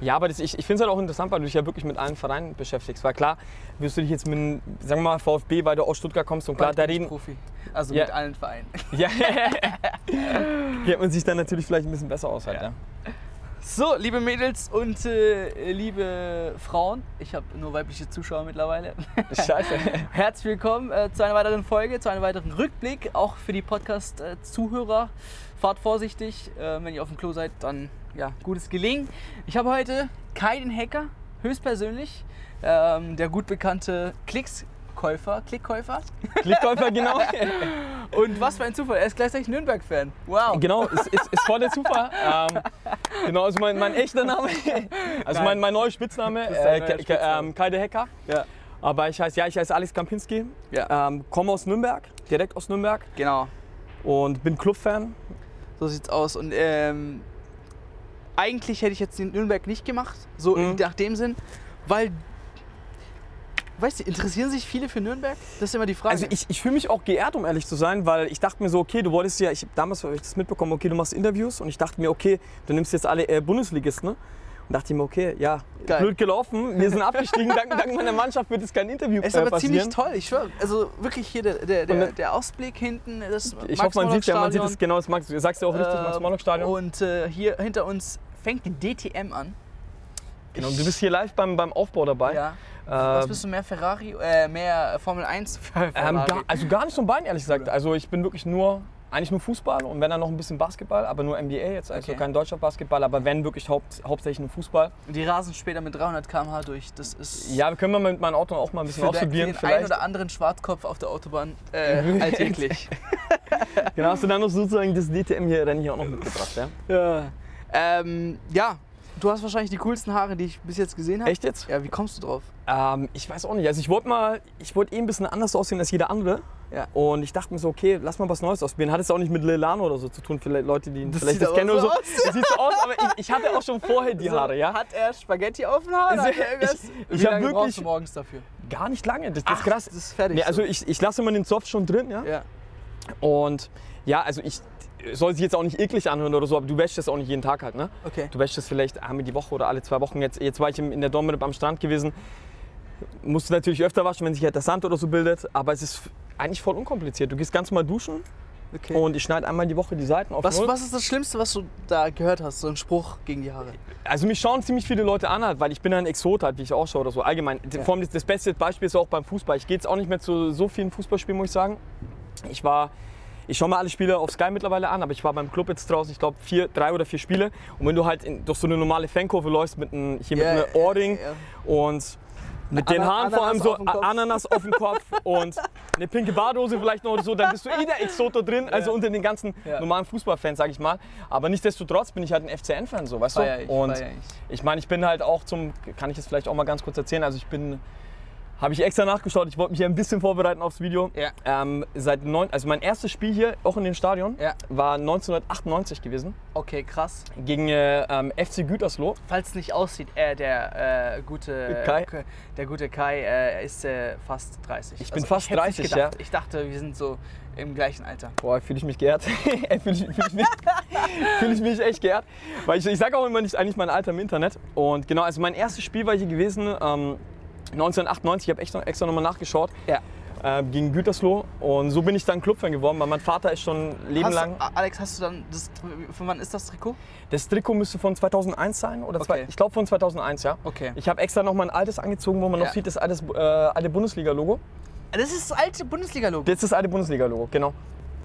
Ja, aber das, ich, ich finde es halt auch interessant, weil du dich ja wirklich mit allen Vereinen beschäftigst. Weil klar, wirst du dich jetzt mit, sagen wir mal, VfB, weil du aus Stuttgart kommst und klar, da reden. Profi. Also Ja. mit allen Vereinen. Ja, kennt man sich dann natürlich vielleicht ein bisschen besser aus halt, ja. So, liebe Mädels und äh, liebe Frauen, ich habe nur weibliche Zuschauer mittlerweile. Scheiße. Herzlich willkommen äh, zu einer weiteren Folge, zu einem weiteren Rückblick, auch für die Podcast-Zuhörer. Fahrt vorsichtig, äh, wenn ihr auf dem Klo seid, dann ja, gutes Gelingen. Ich habe heute keinen Hacker, höchstpersönlich, ähm, der gut bekannte Klickskäufer, Klickkäufer. Klickkäufer, genau. Und was für ein Zufall, er ist gleichzeitig Nürnberg-Fan. Wow. Genau, ist, ist, ist voll der Zufall. Ähm, genau, also mein, mein echter Name, also mein, mein neuer Spitzname, äh, neuer Spitzname. ähm, Kai de Hacker. Ja, Aber ich heiße, ja, ich heiße Alex Kampinski, Ja. ähm, komme aus Nürnberg, direkt aus Nürnberg genau. und bin Clubfan. So sieht's aus. Und ähm, eigentlich hätte ich jetzt den Nürnberg nicht gemacht, so Mhm. nach dem Sinn, weil, weißt du, interessieren sich viele für Nürnberg? Das ist immer die Frage. Also ich, ich fühle mich auch geehrt, um ehrlich zu sein, weil ich dachte mir so, okay, du wolltest ja, ich hab damals habe ich das mitbekommen, okay, du machst Interviews und ich dachte mir, okay, du nimmst jetzt alle äh, Bundesligisten, ne? Und dachte ich mir, okay, ja, Geil. blöd gelaufen, wir sind abgestiegen, dank, dank meiner Mannschaft wird jetzt kein Interview es ist äh, aber passieren. ziemlich toll, ich schwöre. Also wirklich hier der, der, der, der Ausblick hinten, das Ich hoffe, man sieht ja, man sieht es genau, das Max, du sagst ja auch richtig, Äh, Max-Morlock-Stadion. Und äh, hier hinter uns fängt die DTM an. Genau, du bist hier live beim, beim Aufbau dabei. Ja. Was Ähm, bist du mehr Ferrari, äh, mehr Formel 1? Ferrari. ähm, gar, also gar nicht so ein Bein, ehrlich gesagt. Also ich bin wirklich nur, eigentlich nur Fußball und wenn dann noch ein bisschen Basketball, aber nur NBA jetzt, also Okay. kein deutscher Basketball, aber wenn wirklich haupt, hauptsächlich nur Fußball. Und die rasen später mit 300 km/h durch. Das ist Ja, wir können mal mit meinem Auto auch mal ein bisschen für, ausprobieren. den einen vielleicht. oder anderen Schwarzkopf auf der Autobahn äh, alltäglich. Genau, hast du dann noch sozusagen das DTM hier Rennen hier auch noch mitgebracht, ja? ja. Ähm, ja, du hast wahrscheinlich die coolsten Haare, die ich bis jetzt gesehen habe. Echt jetzt? Ja, wie kommst du drauf? Ähm, ich weiß auch nicht. Also ich wollte mal, ich wollte eh ein bisschen anders aussehen als jeder andere. Ja. Und ich dachte mir so, okay, lass mal was Neues ausprobieren. Hat es auch nicht mit Lilano oder so zu tun, vielleicht Leute, die Das vielleicht das kennen oder so aus. Das sieht so aus, aber ich, ich hatte auch schon vorher die Haare, ja? Hat er Spaghetti auf den Haaren? Hat Ich- ich wie hab lange wirklich- brauchst du morgens dafür? Gar nicht lange, das, das ist krass. Das ist fertig. Nee, also so. ich, ich lasse immer den Zopf schon drin, ja? ja. Und ja, also ich soll sich jetzt auch nicht eklig anhören oder so, aber du wäschst das auch nicht jeden Tag halt, ne? Okay. Du wäschst das vielleicht einmal die Woche oder alle zwei Wochen. Jetzt, jetzt war ich in der Domrep am Strand gewesen. Musst du natürlich öfter waschen, wenn sich halt der Sand oder so bildet. Aber es ist eigentlich voll unkompliziert. Du gehst ganz normal duschen okay. und ich schneide einmal die Woche die Seiten auf was, Null. was ist das Schlimmste, was du da gehört hast? So ein Spruch gegen die Haare. Also mich schauen ziemlich viele Leute an, halt, weil ich bin ein Exot, halt, wie ich ausschaue oder so. Allgemein. Vor allem das, das beste Beispiel ist auch beim Fußball. Ich gehe jetzt auch nicht mehr zu so vielen Fußballspielen, muss ich sagen. Ich war, ich schaue mir alle Spiele auf Sky mittlerweile an, aber ich war beim Club jetzt draußen, ich glaube, vier, drei oder vier Spiele. Und wenn du halt in, durch so eine normale Fankurve läufst mit einem, hier Ja, mit einem Ohrring ja, und mit den Haaren vor allem Ananas so auf. Ananas auf dem Kopf und eine pinke Badhose vielleicht noch oder so, dann bist du eh der Exoto drin, also unter den ganzen Ja. normalen Fußballfans, sag ich mal. Aber nichtsdestotrotz bin ich halt ein FCN-Fan, so, weißt du? ich, und ich. ich meine, ich bin halt auch zum, kann ich jetzt vielleicht auch mal ganz kurz erzählen, also ich bin, habe ich extra nachgeschaut, ich wollte mich ein bisschen vorbereiten aufs Video. Ja. Ähm, seit neun, also mein erstes Spiel hier, auch in dem Stadion, Ja. war 1998 gewesen, Okay, krass. gegen äh, ähm, FC Gütersloh. Falls es nicht aussieht, äh, der äh, gute Kai? Der gute Kai äh, ist äh, fast 30. Ich bin fast nicht 30, gedacht. Ich dachte, wir sind so im gleichen Alter. Boah, fühle ich mich geehrt. fühle ich, fühl ich, mich- fühl ich mich echt geehrt. Weil ich, ich sage auch immer nicht eigentlich mein Alter im Internet. Und genau, also mein erstes Spiel war hier gewesen, ähm, 1998, ich habe extra, extra nochmal nachgeschaut, Ja. äh, gegen Gütersloh. Und so bin ich dann Clubfan geworden, weil mein Vater ist schon Leben Hast, lang. Alex, hast du dann das von wann ist das Trikot? Das Trikot müsste von 2001 sein, oder zwei, Okay. ich glaube von 2001, ja. Okay. Ich habe extra nochmal ein altes angezogen, wo man Ja. noch sieht, das alte, äh, alte Bundesliga-Logo. Das ist das alte Bundesliga-Logo. Das ist das alte Bundesliga-Logo, genau.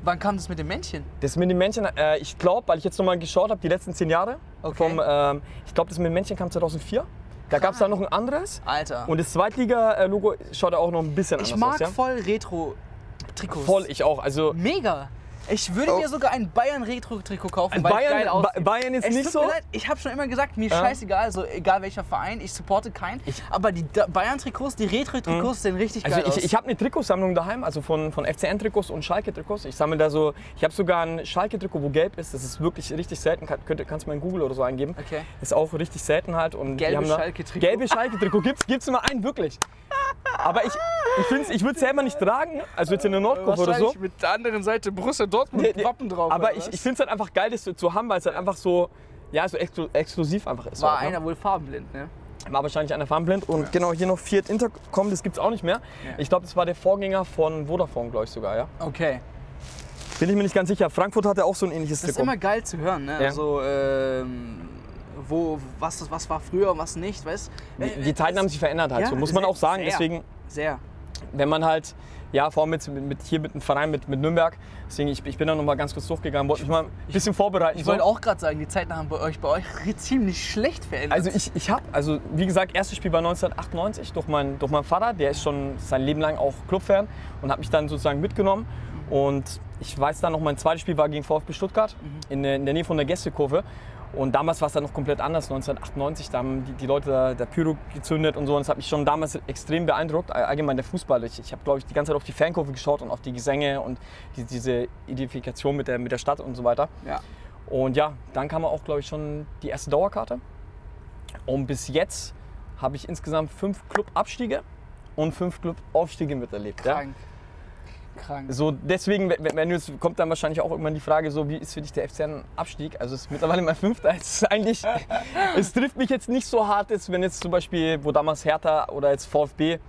Wann kam das mit dem Männchen? Das mit den Männchen, äh, ich glaube, weil ich jetzt nochmal geschaut habe, die letzten zehn Jahre, Okay. vom, ähm, ich glaube, das mit den Männchen kam 2004. Da gab es dann noch ein anderes. Alter. Und das Zweitliga-Logo schaut auch noch ein bisschen ich anders mag aus. Ja? voll Retro-Trikots. Voll, ich auch. Also Mega. Ich würde Oh. mir sogar ein Bayern-Retro-Trikot kaufen, Ein weil Bayern- es geil aussieht. Bayern ist es nicht so. Leid, ich habe schon immer gesagt, mir Ja. scheißegal, also egal welcher Verein, ich supporte keinen. aber die Bayern-Trikots, die Retro-Trikots sehen richtig Also geil aus. ich, ich habe eine Trikotsammlung daheim, also von, von FCN-Trikots und Schalke-Trikots. Ich sammle da so, ich habe sogar ein Schalke-Trikot, wo gelb ist. Das ist wirklich richtig selten. Kann, könnt, kannst du mal in Google oder so eingeben. Okay. Ist auch richtig selten halt. Und Gelbe Schalke-Trikot. Gelbe Schalke-Trikot. Gibt's, gibt's immer einen, wirklich. Aber ich, ich, ich würde es selber nicht tragen, also jetzt in der Nordkurve oder so. mit der anderen Seite Borussia Dortmund Nee, nee, Wappen drauf. Aber oder ich, ich finde es halt einfach geil, das zu, haben, weil es halt einfach so, ja, so exklu exklusiv einfach ist. War ne? einer wohl farbenblind, ne? War wahrscheinlich einer farbenblind. Und genau hier noch Fiat Intercom, das gibt es auch nicht mehr. Ja. Ich glaube, das war der Vorgänger von Vodafone, glaube ich sogar, ja. Okay. Bin ich mir nicht ganz sicher. Frankfurt hatte auch so ein ähnliches Das ist Trikot. immer geil zu hören, ne? Ja. Also, ähm, wo, was, was war früher und was nicht, weißt die, die Zeiten haben sich verändert halt, Ja, so muss man auch sagen. sehr. Deswegen, Sehr. wenn man halt, ja, vor allem mit, mit, hier mit dem Verein, mit, mit Nürnberg, deswegen, ich, ich bin da noch mal ganz kurz durchgegangen, wollte mich mal ein bisschen vorbereiten. Ich so. wollte auch gerade sagen, die Zeiten haben bei euch, bei euch ziemlich schlecht verändert. Also ich, ich habe, also wie gesagt, erstes Spiel war 1998 durch, mein, durch meinen Vater, der ist schon sein Leben lang auch Clubfan und hat mich dann sozusagen mitgenommen. Und ich weiß dann noch, mein zweites Spiel war gegen VfB Stuttgart in, der, in der Nähe von der Gästekurve. Und damals war es dann noch komplett anders, 1998. Da haben die, die Leute da, der Pyro gezündet und so. Und das hat mich schon damals extrem beeindruckt. All- Allgemein der Fußball. Ich, ich habe, glaube ich, die ganze Zeit auf die Fankurve geschaut und auf die Gesänge und die, diese Identifikation mit der, mit der Stadt und so weiter. ja. Und ja, dann kam auch, glaube ich, schon die erste Dauerkarte. Und bis jetzt habe ich insgesamt fünf Club-Abstiege und fünf Club-Aufstiege miterlebt. Ja? Krank. So deswegen, wenn, du jetzt, kommt dann wahrscheinlich auch irgendwann die Frage, so wie ist für dich der FC ein Abstieg? Also es ist mittlerweile mein fünfter. Es ist eigentlich, es trifft mich jetzt nicht so hart, jetzt, wenn jetzt zum Beispiel, wo damals Hertha oder jetzt VfB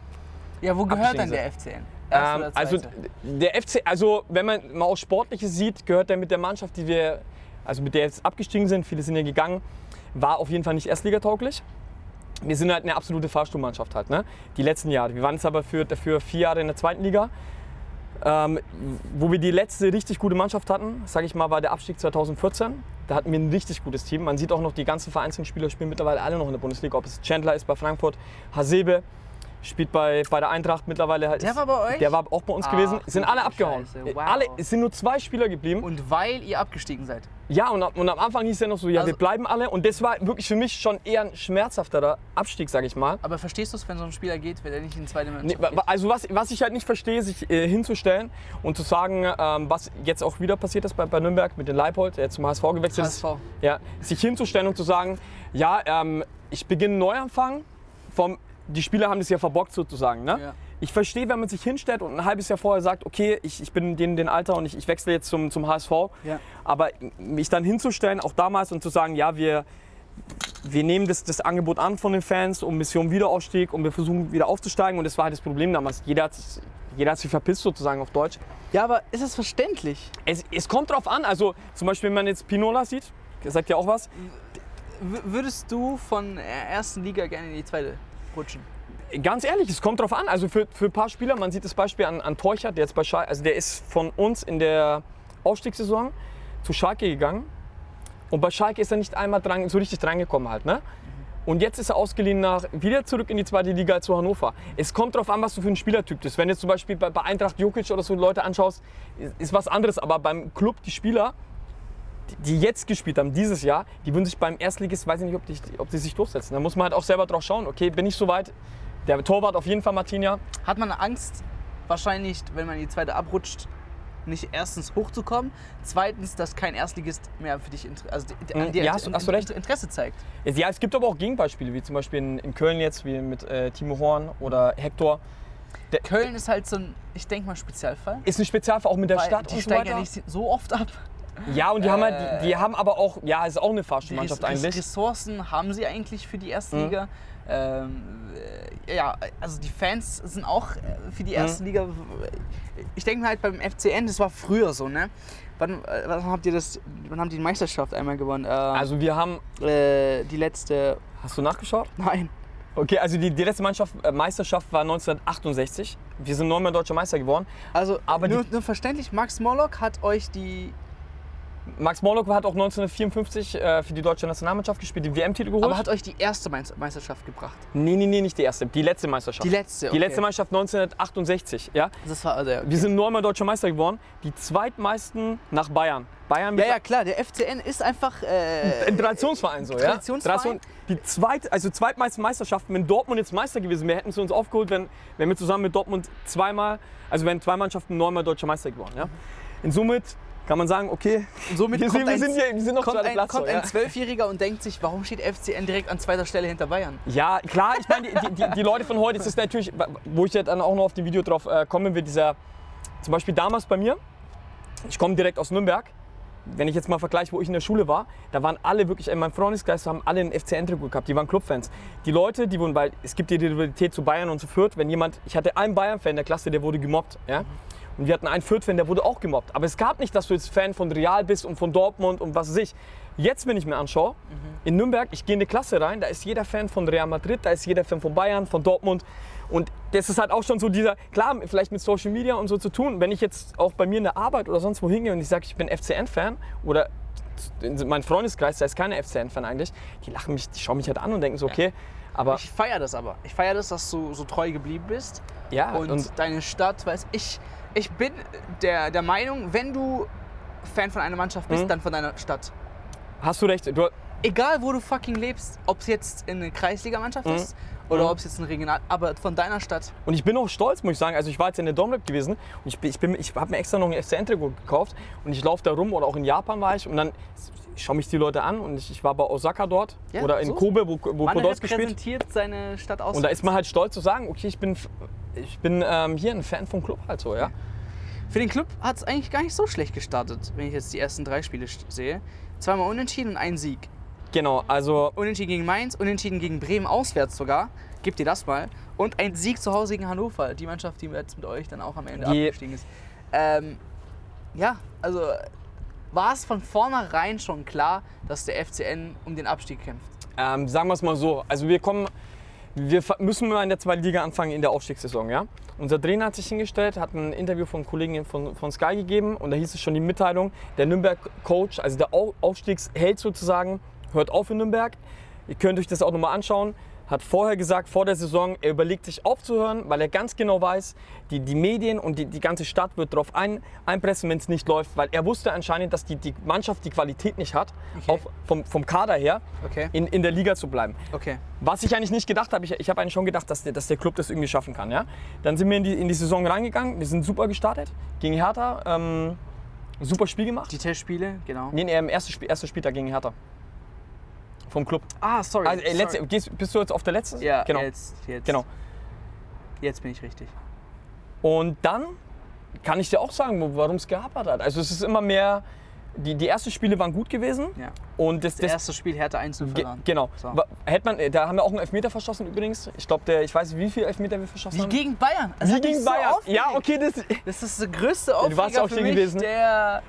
Ja, wo gehört dann der FCN? Ähm, also der FC, also wenn man mal auch Sportliches sieht, gehört er mit der Mannschaft, die wir, also mit der jetzt abgestiegen sind, viele sind ja gegangen, war auf jeden Fall nicht erstligatauglich. Wir sind halt eine absolute Fahrstuhlmannschaft halt, ne? Die letzten Jahre. Wir waren jetzt aber für, dafür vier Jahre in der zweiten Liga. Ähm, wo wir die letzte richtig gute Mannschaft hatten, sage ich mal, war der Abstieg 2014. Da hatten wir ein richtig gutes Team. Man sieht auch noch, die ganzen vereinzelten Spieler spielen mittlerweile alle noch in der Bundesliga. Ob es Chandler ist bei Frankfurt, Hasebe spielt bei, bei der Eintracht mittlerweile. Halt Der war bei euch? Der war auch bei uns Ach, gewesen. Sind alle abgehauen. Scheiße, wow. Alle, es sind nur zwei Spieler geblieben. Und weil ihr abgestiegen seid. Ja, und, am- und am Anfang hieß es ja noch so, ja, Also- wir bleiben alle. Und das war wirklich für mich schon eher ein schmerzhafterer Abstieg, sage ich mal. Aber verstehst du es, wenn so ein Spieler geht, wenn er nicht in die zweite Mannschaft Nee, wa- also was, was ich halt nicht verstehe, sich äh, hinzustellen und zu sagen, ähm, was jetzt auch wieder passiert ist bei, bei Nürnberg mit dem Leipold, der jetzt zum HSV gewechselt ist. HSV. Ja, sich hinzustellen und zu sagen, ja, ähm, ich beginne einen Neuanfang. Vom, die Spieler haben das ja verbockt sozusagen. Ne? Ja. Ich verstehe, wenn man sich hinstellt und ein halbes Jahr vorher sagt, okay, ich, ich bin in den, Alter und ich, ich wechsle jetzt zum, zum HSV. Ja. Aber mich dann hinzustellen, auch damals und zu sagen, ja, wir, wir nehmen das, das Angebot an von den Fans um Mission Wiederaufstieg und wir versuchen wieder aufzusteigen. Und das war halt das Problem damals. Jeder hat, sich- jeder hat sich verpisst sozusagen auf Deutsch. Ja, aber ist es verständlich? Es, es kommt drauf an. Also zum Beispiel, wenn man jetzt Pinola sieht, sagt ja auch was. W würdest du von der ersten Liga gerne in die zweite rutschen? Ganz ehrlich, es kommt drauf an. Also für, für ein paar Spieler, man sieht das Beispiel an, an Teuchert, der jetzt bei Schalke, also der ist von uns in der Aufstiegssaison zu Schalke gegangen. Und bei Schalke ist er nicht einmal dran, so richtig drangekommen halt. Ne? Und jetzt ist er ausgeliehen nach, wieder zurück in die zweite Liga zu Hannover. Es kommt darauf an, was du für ein Spielertyp bist. Wenn du zum Beispiel bei, bei Eintracht Jokic oder so Leute anschaust, ist, ist was anderes. Aber beim Club, die Spieler, die- jetzt gespielt haben, dieses Jahr, die würden sich beim Erstligist, weiß ich nicht, ob die, ob die sich durchsetzen. Da muss man halt auch selber drauf schauen. Okay, bin ich soweit? Der Torwart auf jeden Fall Martinia. Hat man Angst, wahrscheinlich, wenn man in die zweite abrutscht, nicht erstens hochzukommen, zweitens, dass kein Erstligist mehr für dich also an dir ja, hast du- hast du recht. Interesse zeigt? Ja, es gibt aber auch Gegenbeispiele, wie zum Beispiel in, in Köln jetzt, wie mit äh, Timo Horn oder Hector. Köln ist halt so ein, ich denke mal, Spezialfall. Ist ein Spezialfall auch mit der Stadt die und so steigen ja nicht so oft ab. Ja, und die haben halt, Äh, die, die haben aber auch, ja, ist auch eine Die Fahrstuhlmannschaft Res- eigentlich. Ressourcen haben sie eigentlich für die erste Mhm. Liga. Ähm, äh, ja, also die Fans sind auch äh, für die erste Mhm. Liga. Ich denke halt beim FCN, das war früher so, ne? Wann, äh, wann habt ihr das? Wann haben die Meisterschaft einmal gewonnen? Äh, Also wir haben, äh, die letzte. hast du nachgeschaut? Nein. Okay, also die, die letzte Mannschaft, äh, Meisterschaft war 1968. Wir sind neunmal deutscher Meister geworden. Also, Aber nur, nur verständlich, Max Morlock hat euch die. Max Morlock hat auch 1954 äh, für die deutsche Nationalmannschaft gespielt, den WM-Titel geholt. Aber hat euch die erste Meister- Meisterschaft gebracht. nee, nee, nee, nicht die erste, die letzte Meisterschaft. Die letzte. Die okay. letzte Meisterschaft 1968, ja. Das war also. Wir sind neunmal deutscher Meister geworden, die zweitmeisten nach Bayern. Bayern Ja, ja, klar, der FCN ist einfach. Äh, ein Traditionsverein so, ja. Traditionsverein? Tradition- Die zweit, also zweitmeisten Meisterschaften, wenn Dortmund jetzt Meister gewesen wäre, hätten sie uns aufgeholt, wenn, wenn wir zusammen mit Dortmund zweimal, also wenn zwei Mannschaften neunmal deutscher Meister geworden, ja. In somit kann man sagen, okay, Und somit wir, sind, wir, ein- sind, hier, wir sind noch kommt ein, Platz. kommt so, ja. ein Zwölfjähriger und denkt sich, warum steht FCN direkt an zweiter Stelle hinter Bayern? Ja, klar, ich meine, die, die, die, Leute von heute, es ist natürlich, wo ich jetzt dann auch noch auf dem Video drauf äh, kommen will, dieser, zum Beispiel damals bei mir, ich komme direkt aus Nürnberg, wenn ich jetzt mal vergleiche, wo ich in der Schule war, da waren alle wirklich, in meinem Freundeskreis haben alle einen FCN-Trikot gehabt, die waren Clubfans. Die Leute, die wurden, weil es gibt die Rivalität zu Bayern und zu Fürth, wenn jemand, ich hatte einen Bayern-Fan in der Klasse, der wurde gemobbt, ja. Und wir hatten einen Fürth-Fan, der wurde auch gemobbt. Aber es gab nicht, dass du jetzt Fan von Real bist und von Dortmund und was weiß ich. Jetzt, wenn ich mir anschaue, in Nürnberg, ich gehe in eine Klasse rein, da ist jeder Fan von Real Madrid, da ist jeder Fan von Bayern, von Dortmund. Und das ist halt auch schon so dieser, klar, vielleicht mit Social Media und so zu tun. Wenn ich jetzt auch bei mir in der Arbeit oder sonst wo hingehe und ich sage, ich bin FCN-Fan oder in mein Freundeskreis, da ist keiner FCN-Fan eigentlich, die lachen mich, die schauen mich halt an und denken so, okay, aber Ich feiere das aber. Ich feiere das, dass du so treu geblieben bist. ja, und, und, deine Stadt, weiß ich, ich bin der, der Meinung, wenn du Fan von einer Mannschaft bist, Mhm. dann von deiner Stadt. hast du recht, du, Egal, wo du fucking lebst, ob es jetzt in eine Kreisligamannschaft Mhm. ist oder Mhm. ob es jetzt ein Regional, aber von deiner Stadt. Und ich bin auch stolz, muss ich sagen. Also ich war jetzt in der Domrep gewesen und ich, bin- ich, bin- ich habe mir extra noch ein FCN-Trikot gekauft und ich laufe da rum oder auch in Japan war ich und dann schauen mich die Leute an und ich, ich war bei Osaka dort Ja, oder in so. Kobe, wo, wo Man Podolski spielt. repräsentiert seine Stadt aus. Und da ist man halt stolz zu sagen, okay, ich bin, ich bin ähm, hier ein Fan vom Club halt so, ja. Für den Club hat es eigentlich gar nicht so schlecht gestartet, wenn ich jetzt die ersten drei Spiele sehe. Zweimal unentschieden und ein Sieg. Genau, also Unentschieden gegen Mainz, unentschieden gegen Bremen auswärts sogar. Gebt ihr das mal. Und ein Sieg zu Hause gegen Hannover, die Mannschaft, die jetzt mit euch dann auch am Ende Die- abgestiegen ist. Ähm, ja, also war es von vornherein schon klar, dass der FCN um den Abstieg kämpft. ähm, sagen wir es mal so, also wir kommen, wir müssen mal in der zweiten Liga anfangen in der Aufstiegssaison, ja. Unser Trainer hat sich hingestellt, hat ein Interview von Kollegen von, von Sky gegeben und da hieß es schon die Mitteilung, der Nürnberg-Coach, also der Au- Aufstiegsheld sozusagen, hört auf in Nürnberg. Ihr könnt euch das auch nochmal anschauen. Hat vorher gesagt, vor der Saison, er überlegt sich aufzuhören, weil er ganz genau weiß, die, die Medien und die, die ganze Stadt wird darauf ein, einpressen, wenn es nicht läuft, weil er wusste anscheinend, dass die, die Mannschaft die Qualität nicht hat, Okay. auf, vom, vom Kader her, Okay. in, in der Liga zu bleiben. Okay. Was ich eigentlich nicht gedacht habe, ich, ich habe eigentlich schon gedacht, dass der, dass der Club das irgendwie schaffen kann. Ja? Dann sind wir in die, in die Saison reingegangen, wir sind super gestartet gegen Hertha, ähm, super Spiel gemacht. Die Testspiele, genau. Nee, nee, im ersten Spiel, erster Spieltag gegen Hertha. Vom Club. Ah, sorry. Also, äh, letzte, sorry. gehst, bist du jetzt auf der letzten? Ja, genau. jetzt, jetzt. genau. Jetzt bin ich richtig. Und dann kann ich dir auch sagen, warum es gehapert hat. Also es ist immer mehr, die, die ersten Spiele waren gut gewesen. Ja. Und das, Das das, erste Spiel Hertha 1 zu Ge verloren. genau. So. Hätte man, da haben wir auch einen Elfmeter verschossen übrigens. Ich glaube, der, ich weiß nicht, wie viele Elfmeter wir verschossen Wie haben. gegen Bayern. Das Wie gegen so Bayern. aufgeregt. ja, okay, das, Das ist der größte du warst Aufreger auch für hier mich, gewesen. der,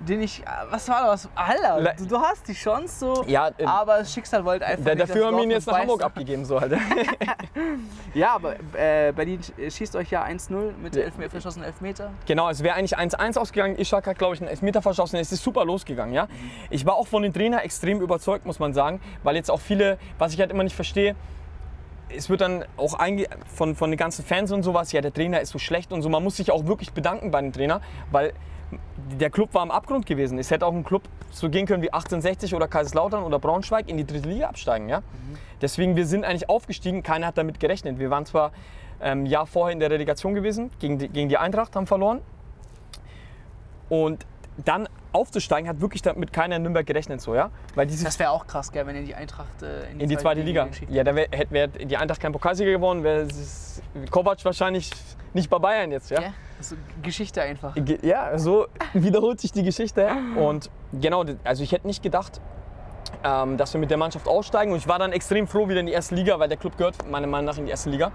den ich, was war das? Alter, du, du hast die Chance so, Ja, äh, aber das Schicksal wollte einfach da, nicht, dafür haben wir ihn jetzt nach Hamburg abgegeben. So, halt. Ja, aber äh, Berlin schießt euch ja 1-0 mit Ja. elf verschossenen Elfmeter. Genau, es wäre eigentlich 1-1 ausgegangen. Ishak hat, glaube ich, einen Elfmeter verschossen. Es ist super losgegangen, ja. Ich war auch von den Trainer extrem überzeugt, muss man sagen, weil jetzt auch viele, was ich halt immer nicht verstehe, es wird dann auch von, von den ganzen Fans und sowas, ja, der Trainer ist so schlecht und so. Man muss sich auch wirklich bedanken bei dem Trainer, weil der Club war am Abgrund gewesen. Es hätte auch ein Club so gehen können wie 1860 oder Kaiserslautern oder Braunschweig in die dritte Liga absteigen, ja. Deswegen, wir sind eigentlich aufgestiegen, keiner hat damit gerechnet. Wir waren zwar ähm, ein Jahr vorher in der Relegation gewesen, gegen die, gegen die Eintracht, haben verloren. Und dann aufzusteigen, hat wirklich damit keiner in Nürnberg gerechnet, so, ja? Weil diese Das wäre auch krass, gell, wenn ihr die Eintracht äh, in die zweite Liga. geschickt Ja, da wär, hätte wär die Eintracht kein Pokalsieger gewonnen, wäre Kovac wahrscheinlich nicht bei Bayern jetzt, ja? Ja, das ist Geschichte einfach. Ja, so wiederholt sich die Geschichte. Und genau, also ich hätte nicht gedacht, ähm, dass wir mit der Mannschaft aussteigen. Und ich war dann extrem froh wieder in die erste Liga, weil der Club gehört meiner Meinung nach in die erste Liga.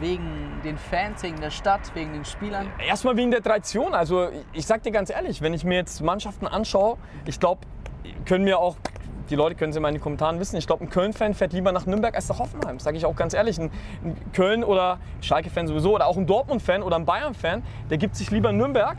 Wegen den Fans, wegen der Stadt, wegen den Spielern. Erstmal wegen der Tradition. Also ich sag dir ganz ehrlich, wenn ich mir jetzt Mannschaften anschaue, ich glaube, können mir auch, die Leute können es immer in den Kommentaren wissen, ich glaube, ein Köln-Fan fährt lieber nach Nürnberg als nach Hoffenheim. Sage ich auch ganz ehrlich. Ein, Köln- oder Schalke-Fan sowieso oder auch ein Dortmund-Fan oder ein Bayern-Fan, der gibt sich lieber Nürnberg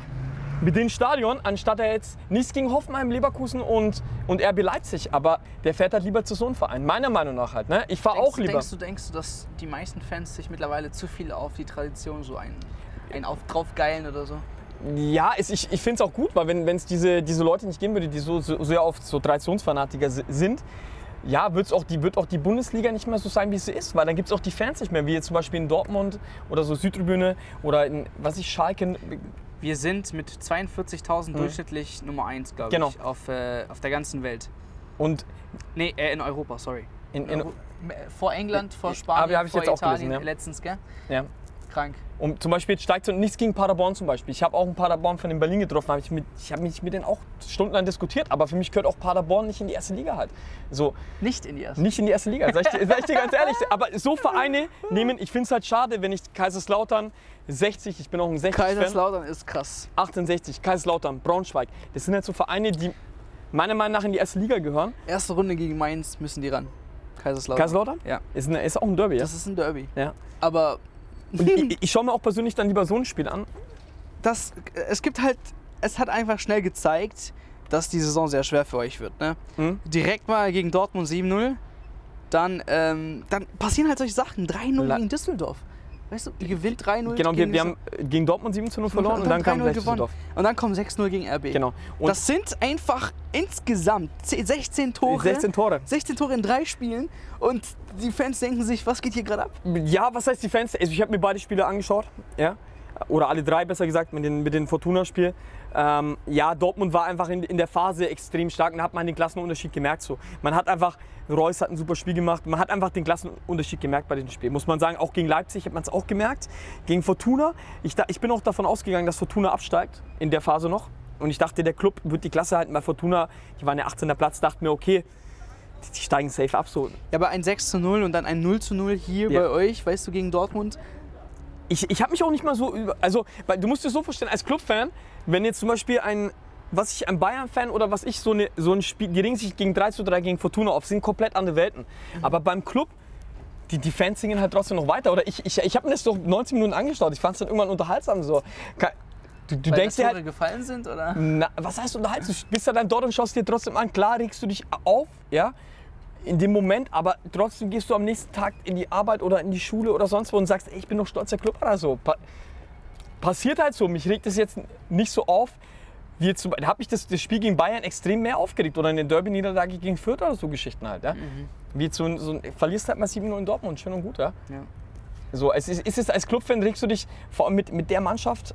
mit dem Stadion, anstatt er jetzt nichts gegen Hoffenheim, Leverkusen und, und RB Leipzig. Aber der fährt halt lieber zu so einem Verein. Meiner Meinung nach halt. Ne? Ich fahre auch lieber. Denkst du, denkst du, dass die meisten Fans sich mittlerweile zu viel auf die Tradition so ein, ein auf draufgeilen oder so? Ja, es, ich, ich finde es auch gut, weil wenn es diese, diese Leute nicht geben würde, die so, so sehr oft so Traditionsfanatiker si- sind, ja, wird's auch die, wird auch die Bundesliga nicht mehr so sein, wie sie ist, weil dann gibt es auch die Fans nicht mehr, wie jetzt zum Beispiel in Dortmund oder so Südtribüne oder in, was ich, Schalke. Wir sind mit 42.000 durchschnittlich Nummer 1, glaube Genau. ich, auf, äh, auf der ganzen Welt. Und Nee, äh, in Europa, sorry. in, in, Euro- vor England, vor Ja, Spanien, ich vor jetzt auch Italien gelesen, ja. letztens, gell? ja. Krank. Und zum Beispiel jetzt steigt so nichts gegen Paderborn zum Beispiel. Ich habe auch einen Paderborn von den Berlin getroffen. Hab ich mit, ich habe mich mit denen auch stundenlang diskutiert. Aber für mich gehört auch Paderborn nicht in die erste Liga halt. So, Nicht in die erste. nicht in die erste Liga, sag ich, dir- sag ich dir ganz ehrlich. Aber so Vereine nehmen, ich finde es halt schade, wenn ich Kaiserslautern 60, ich bin auch ein 60 Fan, Kaiserslautern ist krass. 68, Kaiserslautern, Braunschweig. Das sind halt so Vereine, die meiner Meinung nach in die erste Liga gehören. Erste Runde gegen Mainz müssen die ran. Kaiserslautern. Kaiserslautern? Ja. Ist, eine, ist auch ein Derby, ja? Das ist ein Derby. ja. Aber Und ich, ich schaue mir auch persönlich dann lieber so ein Spiel an. das, es gibt halt, es hat einfach schnell gezeigt, dass die Saison sehr schwer für euch wird. Ne? Mhm. Direkt mal gegen Dortmund 7-0. Dann, ähm, dann passieren halt solche Sachen. 3-0 La- gegen Düsseldorf. Weißt du, ihr gewinnt 3-0. Genau, wir, gegen wir haben gegen Dortmund 7 zu 0 verloren und dann kam 3-0 gleich gewonnen. Und dann kommen 6-0 gegen RB. Genau. Und das sind einfach insgesamt 10 16 Tore. 16 Tore. 16 Tore in drei Spielen und die Fans denken sich, was geht hier gerade ab? Ja, was heißt die Fans? Also ich habe mir beide Spiele angeschaut. Ja? Oder alle drei besser gesagt mit den, mit den Fortuna-Spiel. Ähm, ja, Dortmund war einfach in, in der Phase extrem stark und da hat man den Klassenunterschied gemerkt. So. Man hat einfach, Reus hat ein super Spiel gemacht, man hat einfach den Klassenunterschied gemerkt bei den Spielen. Muss man sagen, auch gegen Leipzig hat man es auch gemerkt. Gegen Fortuna, ich, da, ich bin auch davon ausgegangen, dass Fortuna absteigt in der Phase noch. Und ich dachte, der Club wird die Klasse halten, weil Fortuna, die waren ja 18. Platz, dachte mir, okay, die, die steigen safe ab. So. Ja, aber ein 6 zu 0 und dann ein 0 zu 0 hier Ja. bei euch, weißt du, gegen Dortmund. Ich, ich habe mich auch nicht mal so über. Also, weil du musst dir so vorstellen, als Clubfan, wenn jetzt zum Beispiel ein, was ich, ein Bayern-Fan oder was ich, so, eine, so ein Spiel, die ringen sich gegen 3 zu 3 gegen Fortuna auf, sind komplett andere Welten. Aber beim Club, die, die Fans singen halt trotzdem noch weiter. Oder ich, ich, ich habe mir das doch 19 Minuten angeschaut, ich fand es dann irgendwann unterhaltsam so. Du, du denkst dir halt, gefallen sind, oder? na, was heißt unterhalten? Du bist ja dann dort und schaust dir trotzdem an. Klar regst du dich auf, ja, in dem Moment, aber trotzdem gehst du am nächsten Tag in die Arbeit oder in die Schule oder sonst wo und sagst, ey, ich bin doch stolzer Club oder so. Pa passiert halt so. Mich regt das jetzt nicht so auf. Wie jetzt, zum- da hat mich das, das Spiel gegen Bayern extrem mehr aufgeregt oder eine Derby-Niederlage gegen Fürth oder so Geschichten halt. Ja? Wie jetzt so, ein- so, ein- verlierst halt mal 7-0 in Dortmund, schön und gut. Ja? Ja. So, es ist, ist es als Clubfan regst du dich vor allem mit, mit der Mannschaft.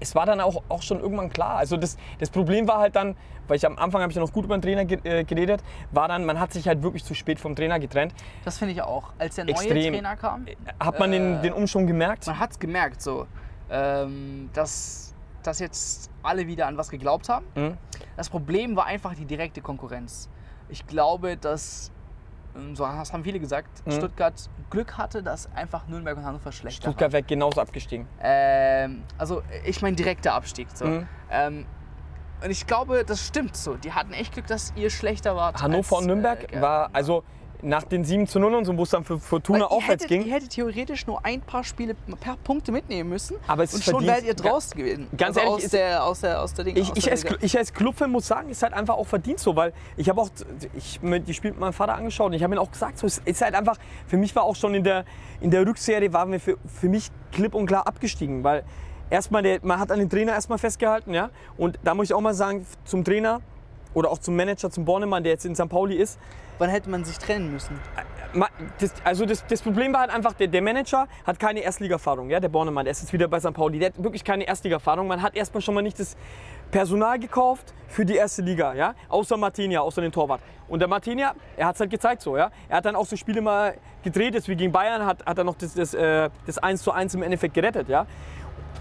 Es war dann auch, auch schon irgendwann klar. Also das, das Problem war halt dann, weil ich am Anfang habe ich ja noch gut über den Trainer äh, geredet, war dann, man hat sich halt wirklich zu spät vom Trainer getrennt. Das finde ich auch. Als der neue Extrem. Trainer kam, Hat man den, Äh, den Umschwung gemerkt? man hat es gemerkt, so, ähm, dass, dass jetzt alle wieder an was geglaubt haben. Mhm. Das Problem war einfach die direkte Konkurrenz. Ich glaube, dass, so das haben viele gesagt, Mhm. Stuttgart Glück hatte, dass einfach Nürnberg und Hannover schlechter waren. Stuttgart wäre genauso abgestiegen. Ähm, also ich meine direkter Abstieg. So. Mhm. Ähm, und ich glaube, das stimmt so. Die hatten echt Glück, dass ihr schlechter wart. Hannover als, und Nürnberg äh, war, also nach den 7 zu 0 und so, wo es dann für Fortuna aufwärts hättet, ging. Ihr hättet theoretisch nur ein paar Spiele per Punkte mitnehmen müssen. Aber es und ist schon wärt ihr draußen gewesen. Ganz also ehrlich, aus ist- der, aus der, aus der Ding. Ich, aus ich, der als, ich als Clubfan muss sagen, ist halt einfach auch verdient so, weil ich habe auch, ich die Spiel mit meinem Vater angeschaut und ich habe ihm auch gesagt, so, es ist halt einfach, für mich war auch schon in der, in der Rückserie, waren wir für, für mich klipp und klar abgestiegen, weil erstmal, der, man hat an den Trainer erstmal festgehalten, ja, und da muss ich auch mal sagen, zum Trainer oder auch zum Manager, zum Bornemann, der jetzt in St. Pauli ist, Wann hätte man sich trennen müssen? Ma- das, also das, das Problem war halt einfach, der, der Manager hat keine Erstliga-Erfahrung, ja, der Bornemann, der ist jetzt wieder bei St. Pauli, der hat wirklich keine Erstliga-Erfahrung. Man hat erstmal schon mal nicht das Personal gekauft für die erste Liga, ja, außer Martinia, außer den Torwart. Und der Martinia, er hat es halt gezeigt so, ja. Er hat dann auch so Spiele mal gedreht, jetzt wie gegen Bayern, hat, hat er noch das, das, äh, das 1 zu 1 im Endeffekt gerettet, ja.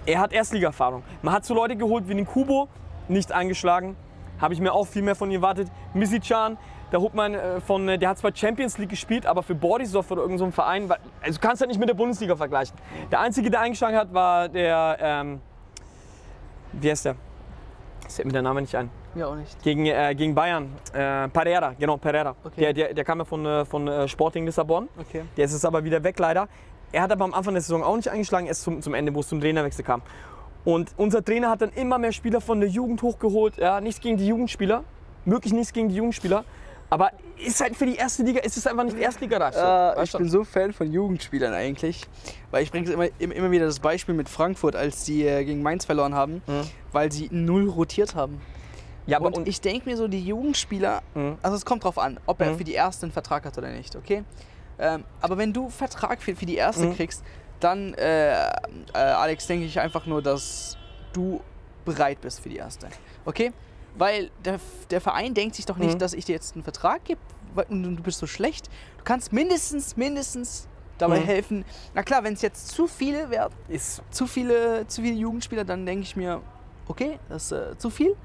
Er hat Erstliga-Erfahrung. Man hat so Leute geholt wie den Kubo, nicht eingeschlagen. Habe ich mir auch viel mehr von ihm erwartet. Misicjan, da holt man äh, von, äh, der hat zwar Champions League gespielt, aber für Borisov oder irgendein so ein Verein, also du kannst halt nicht mit der Bundesliga vergleichen. Der einzige, der eingeschlagen hat, war der, ähm, wie heißt der? Das fällt mir der Name nicht ein. Ja, auch nicht. Gegen, äh, gegen Bayern. Äh, Pereira, genau, Pereira. Okay. Der, der, der kam ja von, äh, von Sporting Lissabon. Okay. Der ist jetzt aber wieder weg leider. Er hat aber am Anfang der Saison auch nicht eingeschlagen, erst zum, zum Ende, wo es zum Trainerwechsel kam. Und unser Trainer hat dann immer mehr Spieler von der Jugend hochgeholt. Ja, nichts gegen die Jugendspieler, wirklich nichts gegen die Jugendspieler. Aber ist halt für die erste Liga, ist es einfach nicht Erstligareif. So. Äh, ich du? bin so Fan von Jugendspielern eigentlich, weil ich bringe immer, immer immer wieder das Beispiel mit Frankfurt, als die äh, gegen Mainz verloren haben, Mhm. weil sie null rotiert haben. ja, aber und, und, ich denke mir so, die Jugendspieler, Mhm. also es kommt drauf an, ob er Mhm. für die erste einen Vertrag hat oder nicht, okay? Ähm, aber wenn du Vertrag für, für die erste Mhm. kriegst, dann, äh, äh, Alex, denke ich einfach nur, dass du bereit bist für die erste, okay? Weil der, der Verein denkt sich doch nicht, Mhm. dass ich dir jetzt einen Vertrag gebe und du bist so schlecht. Du kannst mindestens, mindestens dabei Mhm. helfen. Na klar, wenn es jetzt zu viele werden, Ist, zu viele, zu viele Jugendspieler, dann denke ich mir, okay, das ist äh, zu viel.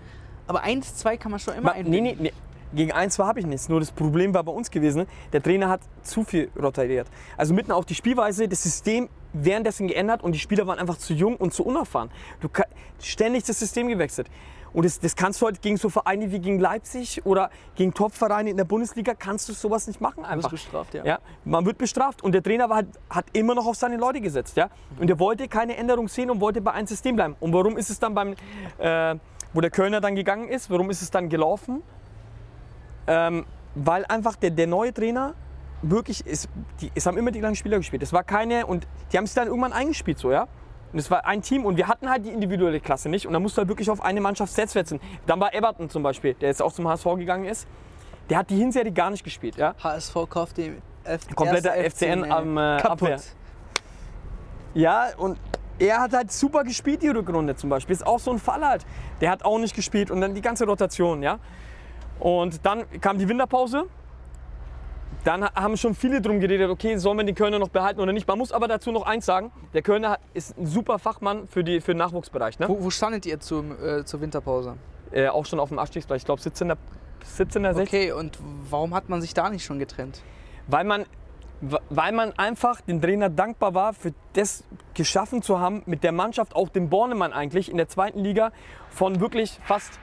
Aber eins, zwei kann man schon immer Ma, nee, einbinden. nee, nee. Gegen ein, zwei habe ich nichts. Nur das Problem war bei uns gewesen, der Trainer hat zu viel rotiert. Also mitten auch die Spielweise, das System währenddessen geändert und die Spieler waren einfach zu jung und zu unerfahren. Du ständig das System gewechselt. Und das, das kannst du halt gegen so Vereine wie gegen Leipzig oder gegen Top-Vereine in der Bundesliga, kannst du sowas nicht machen Du wirst einfach. bestraft, ja. Ja, man wird bestraft und der Trainer war halt, hat immer noch auf seine Leute gesetzt. Ja? Und er wollte keine Änderung sehen und wollte bei einem System bleiben. Und warum ist es dann beim, äh, wo der Kölner dann gegangen ist, warum ist es dann gelaufen? Ähm, weil einfach der, der neue Trainer wirklich, ist, die, es haben immer die gleichen Spieler gespielt. Es war keine, und die haben sich dann irgendwann eingespielt so, ja. Und es war ein Team und wir hatten halt die individuelle Klasse nicht und da musst du halt wirklich auf eine Mannschaft setzen. Dann war Everton zum Beispiel, der jetzt auch zum HSV gegangen ist, der hat die Hinserie gar nicht gespielt, ja. HSV kauft dem F Kompletter erster FCN am, äh, kaputt. Abwehr. Ja, und er hat halt super gespielt, die Rückrunde zum Beispiel. Ist auch so ein Fall halt. Der hat auch nicht gespielt und dann die ganze Rotation, ja. Und dann kam die Winterpause. Dann ha- haben schon viele drum geredet, okay, soll man den Kölner noch behalten oder nicht. Man muss aber dazu noch eins sagen, der Kölner ist ein super Fachmann für, die, für den Nachwuchsbereich. Ne? Wo, wo standet ihr zum, äh, zur Winterpause? Äh, auch schon auf dem Abstiegsplatz, ich glaube 17. 17. 16. Okay, und warum hat man sich da nicht schon getrennt? Weil man, weil man einfach dem Trainer dankbar war, für das geschaffen zu haben, mit der Mannschaft, auch dem Bornemann eigentlich, in der zweiten Liga, von wirklich fast.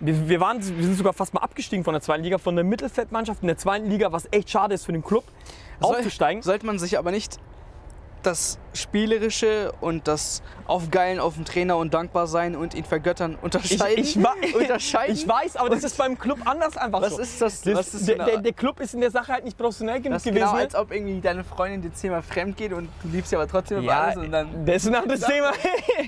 Wir, wir, waren, wir sind sogar fast mal abgestiegen von der zweiten Liga, von der Mittelfeldmannschaft in der zweiten Liga, was echt schade ist für den Club, aufzusteigen. Sollte man sich aber nicht das Spielerische und das Aufgeilen auf den Trainer und dankbar sein und ihn vergöttern unterscheiden? Ich, ich, unterscheiden? ich weiß, aber das ist beim Club anders einfach Was so. ist das? Das, was ist der, für der, der Club ist in der Sache halt nicht professionell genug das ist gewesen. genau, als ob irgendwie deine Freundin dir zehnmal fremd geht und du liebst sie aber trotzdem über ja, alles und dann. das ist ein anderes Thema.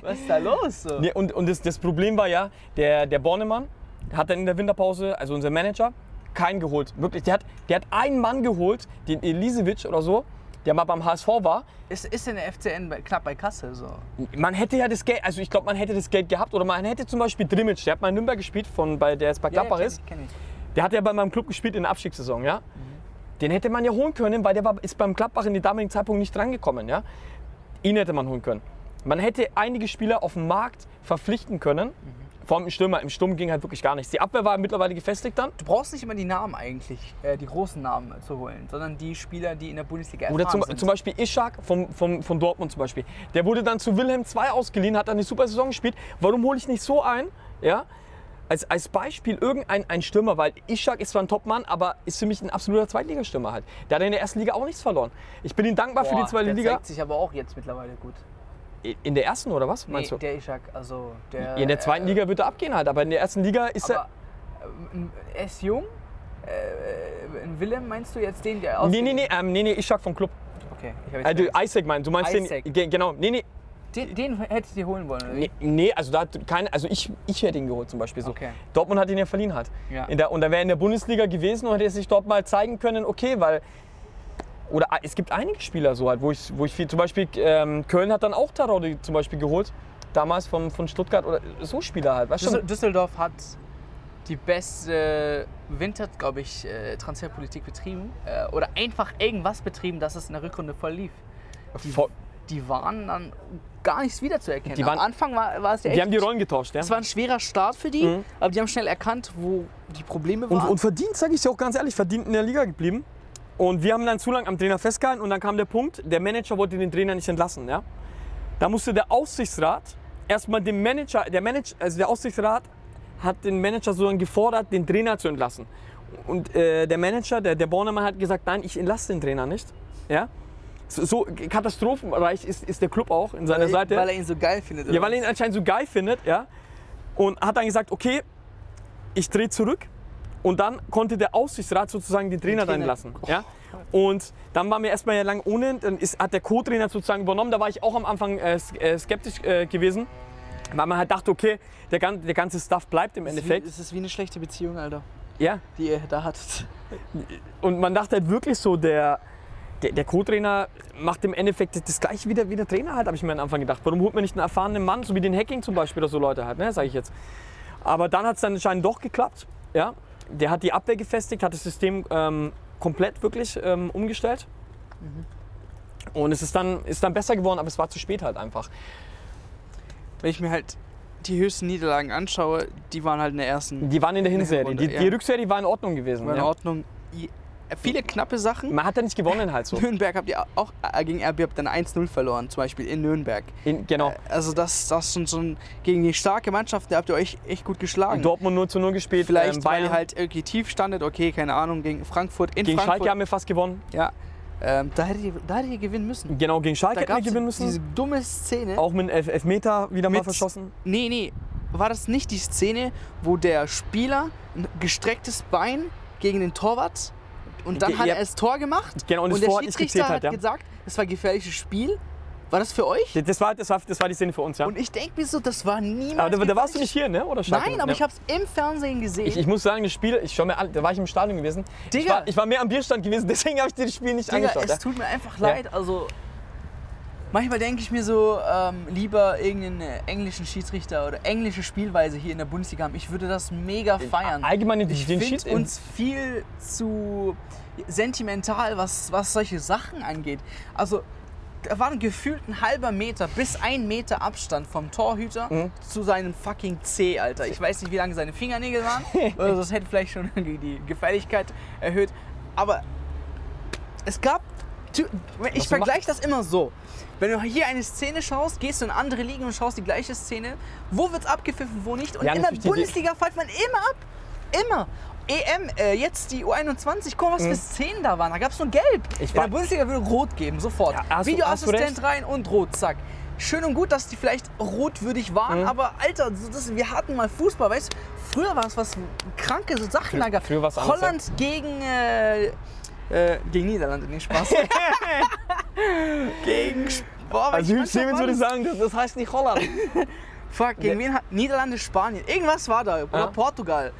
Was ist da los? So? Nee, und und das, das Problem war ja, der, der Bornemann hat dann in der Winterpause, also unser Manager, keinen geholt. Wirklich, der hat, der hat einen Mann geholt, den Elisevic oder so, der mal beim HSV war. Ist, ist denn der FCN bei, knapp bei Kasse so? Man hätte ja das Geld, also ich glaube, man hätte das Geld gehabt oder man hätte zum Beispiel Drimmitsch, der hat mal in Nürnberg gespielt, von, bei, der jetzt bei Gladbach kenn ist. ich, kenn ich. Der hat ja bei meinem Club gespielt in der Abstiegssaison, ja. Den hätte man ja holen können, weil der war, ist beim Gladbach in den damaligen Zeitpunkt nicht drangekommen, ja. Ihn hätte man holen können. Man hätte einige Spieler auf dem Markt verpflichten können. Vor allem im Stürmer. Im Sturm ging halt wirklich gar nichts. Die Abwehr war mittlerweile gefestigt dann. Du brauchst nicht immer die Namen eigentlich, äh, die großen Namen zu holen, sondern die Spieler, die in der Bundesliga Oder zum, sind. zum Beispiel Ishak vom, vom, von Dortmund zum Beispiel. Der wurde dann zu Wilhelm II ausgeliehen, hat dann eine super Saison gespielt. Warum hole ich nicht so ein? Ja? Als, als Beispiel irgendein ein Stürmer, weil Ishak ist zwar ein Top-Mann, aber ist für mich ein absoluter Zweitligastürmer halt. Der hat in der ersten Liga auch nichts verloren. Ich bin ihm dankbar für Boah, die zweite der Liga. zeigt sich aber auch jetzt mittlerweile gut. In der ersten oder was? Nee, Meinst du? der Ishak, also der. in der zweiten äh, Liga wird er abgehen halt, aber in der ersten Liga ist er. Aber ähm, er ist jung. Äh, in Willem meinst du jetzt den, der Nee, nee, nee, ähm, nee, nee, Ishak vom Club. Okay, ich hab Äh, jetzt du, Isaac meinst du, meinst Isaac. den. Ge- Genau, nee, nee. den, den hättest du dir holen wollen, oder? Nee, nee, also da hat keine, also ich, ich hätte ihn geholt zum Beispiel so. Okay. Dortmund hat ihn ja verliehen halt. Ja. Der, und da wäre er in der Bundesliga gewesen und hätte er sich dort mal zeigen können, okay, weil. Oder es gibt einige Spieler so halt, wo ich, wo ich viel, zum Beispiel ähm, Köln hat dann auch Tarodi zum Beispiel geholt, damals vom, von Stuttgart oder so Spieler halt, weißt Düssel du? Düsseldorf hat die beste Winter, glaube ich, äh, Transferpolitik betrieben. Äh, oder einfach irgendwas betrieben, dass es in der Rückrunde voll lief. Die, Voll- die waren dann gar nichts wiederzuerkennen. Die waren- Am Anfang war, war es ja Die echt, haben die Rollen getauscht, ja. Es war ein schwerer Start für die, Mhm. aber die haben schnell erkannt, wo die Probleme Und, waren. und verdient, sage ich dir auch ganz ehrlich, verdient in der Liga geblieben. Und wir haben dann zu lange am Trainer festgehalten und dann kam der Punkt, der Manager wollte den Trainer nicht entlassen. Ja? Da musste der Aufsichtsrat erstmal den Manager, der Manager, also der Aufsichtsrat hat den Manager sozusagen gefordert, den Trainer zu entlassen. Und äh, der Manager, der, der Bornemann hat gesagt, nein, ich entlasse den Trainer nicht. Ja? So, so katastrophenreich ist, ist der Club auch in seiner weil, Seite. weil er ihn so geil findet. Ja, oder weil er ihn anscheinend so geil findet, ja. Und hat dann gesagt, okay, ich drehe zurück. Und dann konnte der Aufsichtsrat sozusagen den Trainer, dann Trainer- lassen. Ja? Und dann waren wir erstmal ja lang ohne, dann ist, hat der Co-Trainer sozusagen übernommen. Da war ich auch am Anfang äh, äh, skeptisch äh, gewesen, weil man halt dachte, okay, der, gan- der ganze Stuff bleibt im Es ist wie- Endeffekt. Es ist wie eine schlechte Beziehung, Alter, Ja. die ihr da hattet. Und man dachte halt wirklich so, der, der, der Co-Trainer macht im Endeffekt das gleiche wie der, wie der Trainer halt, habe ich mir am Anfang gedacht. Warum holt man nicht einen erfahrenen Mann, so wie den Hacking zum Beispiel oder so Leute halt, ne, sage ich jetzt. Aber dann hat es dann anscheinend doch geklappt. Ja? Der hat die Abwehr gefestigt, hat das System ähm, komplett wirklich ähm, umgestellt. Und es ist dann, ist dann besser geworden, aber es war zu spät halt einfach. Wenn ich mir halt die höchsten Niederlagen anschaue, die waren halt in der ersten. Die waren in der Hinserie. Runde, Die, ja. die Rückserie war in Ordnung gewesen. war in ja. Ordnung. Viele knappe Sachen. Man hat ja nicht gewonnen halt so. Nürnberg habt ihr auch äh, gegen RB habt dann 1-0 verloren, zum Beispiel in Nürnberg. In, genau. Äh, Also das, das schon, schon gegen die starke Mannschaft, da habt ihr euch echt gut geschlagen. Dortmund 0 zu 0 gespielt. Vielleicht, ähm, weil ihr halt irgendwie tief standet, okay, keine Ahnung, gegen Frankfurt, in gegen Frankfurt. Schalke haben wir fast gewonnen. ja, ähm, da, hättet ihr, da hättet ihr gewinnen müssen. Genau, gegen Schalke hätten wir gewinnen müssen. diese dumme Szene. Auch mit Elf Elfmeter wieder mal Mit- verschossen. Nee, nee, war das nicht die Szene, wo der Spieler ein gestrecktes Bein gegen den Torwart und dann Ge- hat ja. er das Tor gemacht Genau, und das der Tor Schiedsrichter gezählt hat halt, ja. gesagt, das war ein gefährliches Spiel. War das für euch? Das war, das war, das war die Szene für uns, ja. Und ich denke mir so, das war niemals aber da, da warst du nicht hier, ne? Oder? Nein, aber ja. ich habe es im Fernsehen gesehen. Ich, ich muss sagen, das Spiel, ich schau mir an, da war ich im Stadion gewesen. Ich Digga. war, ich war mehr am Bierstand gewesen, deswegen habe ich dir das Spiel nicht Digga, angeschaut. es Ja. tut mir einfach Ja. leid. Also manchmal denke ich mir so, ähm, lieber irgendeinen englischen Schiedsrichter oder englische Spielweise hier in der Bundesliga haben. Ich würde das mega feiern. Allgemein den, Ich den finde Schied uns viel zu sentimental, was, was solche Sachen angeht. Also da war gefühlt ein halber Meter bis ein Meter Abstand vom Torhüter Mhm. zu seinem fucking C, Alter. Ich weiß nicht, wie lange seine Fingernägel waren. oder das hätte vielleicht schon die Gefährlichkeit erhöht. Aber es gab. Ich vergleiche das immer so. Wenn du hier eine Szene schaust, gehst du in andere Ligen und schaust die gleiche Szene. Wo wird's abgepfiffen, wo nicht? Und Ja, in der Bundesliga pfeift man immer ab. Immer. EM, äh, jetzt die U21, guck mal, was für Szenen da waren. Da gab es nur Gelb. Mhm. Ich in der Bundesliga würde Rot geben, sofort. Ja, hast hast Videoassistent recht. rein und Rot, zack. Schön und gut, dass die vielleicht rotwürdig waren, Mhm. aber Alter, das, wir hatten mal Fußball, weißt du? Früher war es was kranke Sachen. früher anders, Holland gegen, äh, äh, gegen Niederlande, nicht Spaß. gegen. Sp- Boah, Also Hugh Stevens würde das? sagen, das, das heißt nicht Holland. Fuck, gegen wen hat Niederlande, Spanien? Irgendwas war da. Oder Ja. Portugal.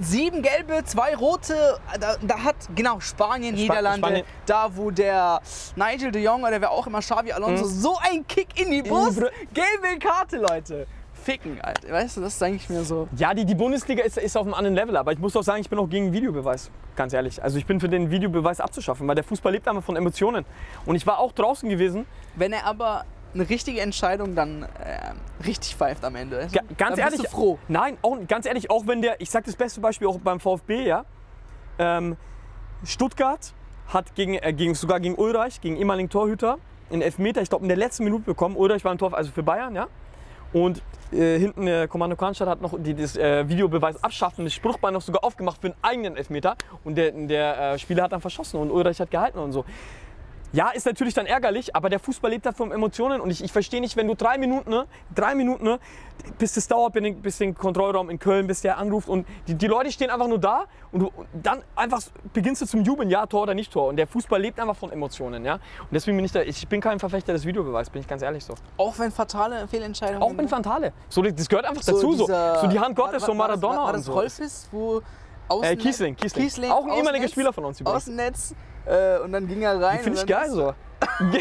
Sieben gelbe, zwei rote. Da, da hat, genau, Spanien, Niederlande. Spanien. Da, wo der Nigel de Jong oder wer auch immer, Xavi Alonso, so ein Kick in die Brust. Br- Gelbe Karte, Leute. Ficken, Alter. Weißt du, das ist eigentlich mir so. Ja, die, die Bundesliga ist, ist auf einem anderen Level, aber ich muss auch sagen, ich bin auch gegen Videobeweis, ganz ehrlich. Also ich bin für den Videobeweis abzuschaffen, weil der Fußball lebt einfach von Emotionen. Und ich war auch draußen gewesen, Wenn er aber eine richtige Entscheidung dann ähm, richtig pfeift am Ende. Ga- ganz dann ehrlich, Bist du froh. Nein, auch, ganz ehrlich, auch wenn der, ich sag das beste Beispiel auch beim VfB, ja. Ähm, Stuttgart hat gegen, äh, gegen, sogar gegen Ulreich, gegen ehemaligen Torhüter, einen Elfmeter, ich glaube in der letzten Minute bekommen. Ulreich war ein Tor, also für Bayern, ja. Und äh, hinten äh, Kommando Kronstadt hat noch die, das äh, Videobeweis abschaffen, das Spruchbein noch sogar aufgemacht für einen eigenen Elfmeter. Und der, der äh, Spieler hat dann verschossen und Ulreich hat gehalten und so. Ja, ist natürlich dann ärgerlich, aber der Fußball lebt davon Emotionen und ich, ich verstehe nicht, wenn du drei Minuten, ne, drei Minuten, ne, bis es dauert, bis den, Kontrollraum in Köln, bis der anruft und die, die Leute stehen einfach nur da und, du, und dann einfach beginnst du zum Jubeln, ja, Tor oder nicht Tor und der Fußball lebt einfach von Emotionen, ja. Und deswegen bin ich da, ich bin kein Verfechter des Videobeweis, bin ich ganz ehrlich so. Auch wenn fatale Fehlentscheidungen. Auch mit Fantale. So, das gehört einfach dazu, so, dieser- so die Hand Gottes, war- so war das- Maradona War und das so. Rolfes, wo Äh, Außennetz- Kiesling, Kiesling. Auch ein ehemaliger Spieler von uns übrigens. Außennetz äh, und dann ging er rein. Finde ich geil so. ja,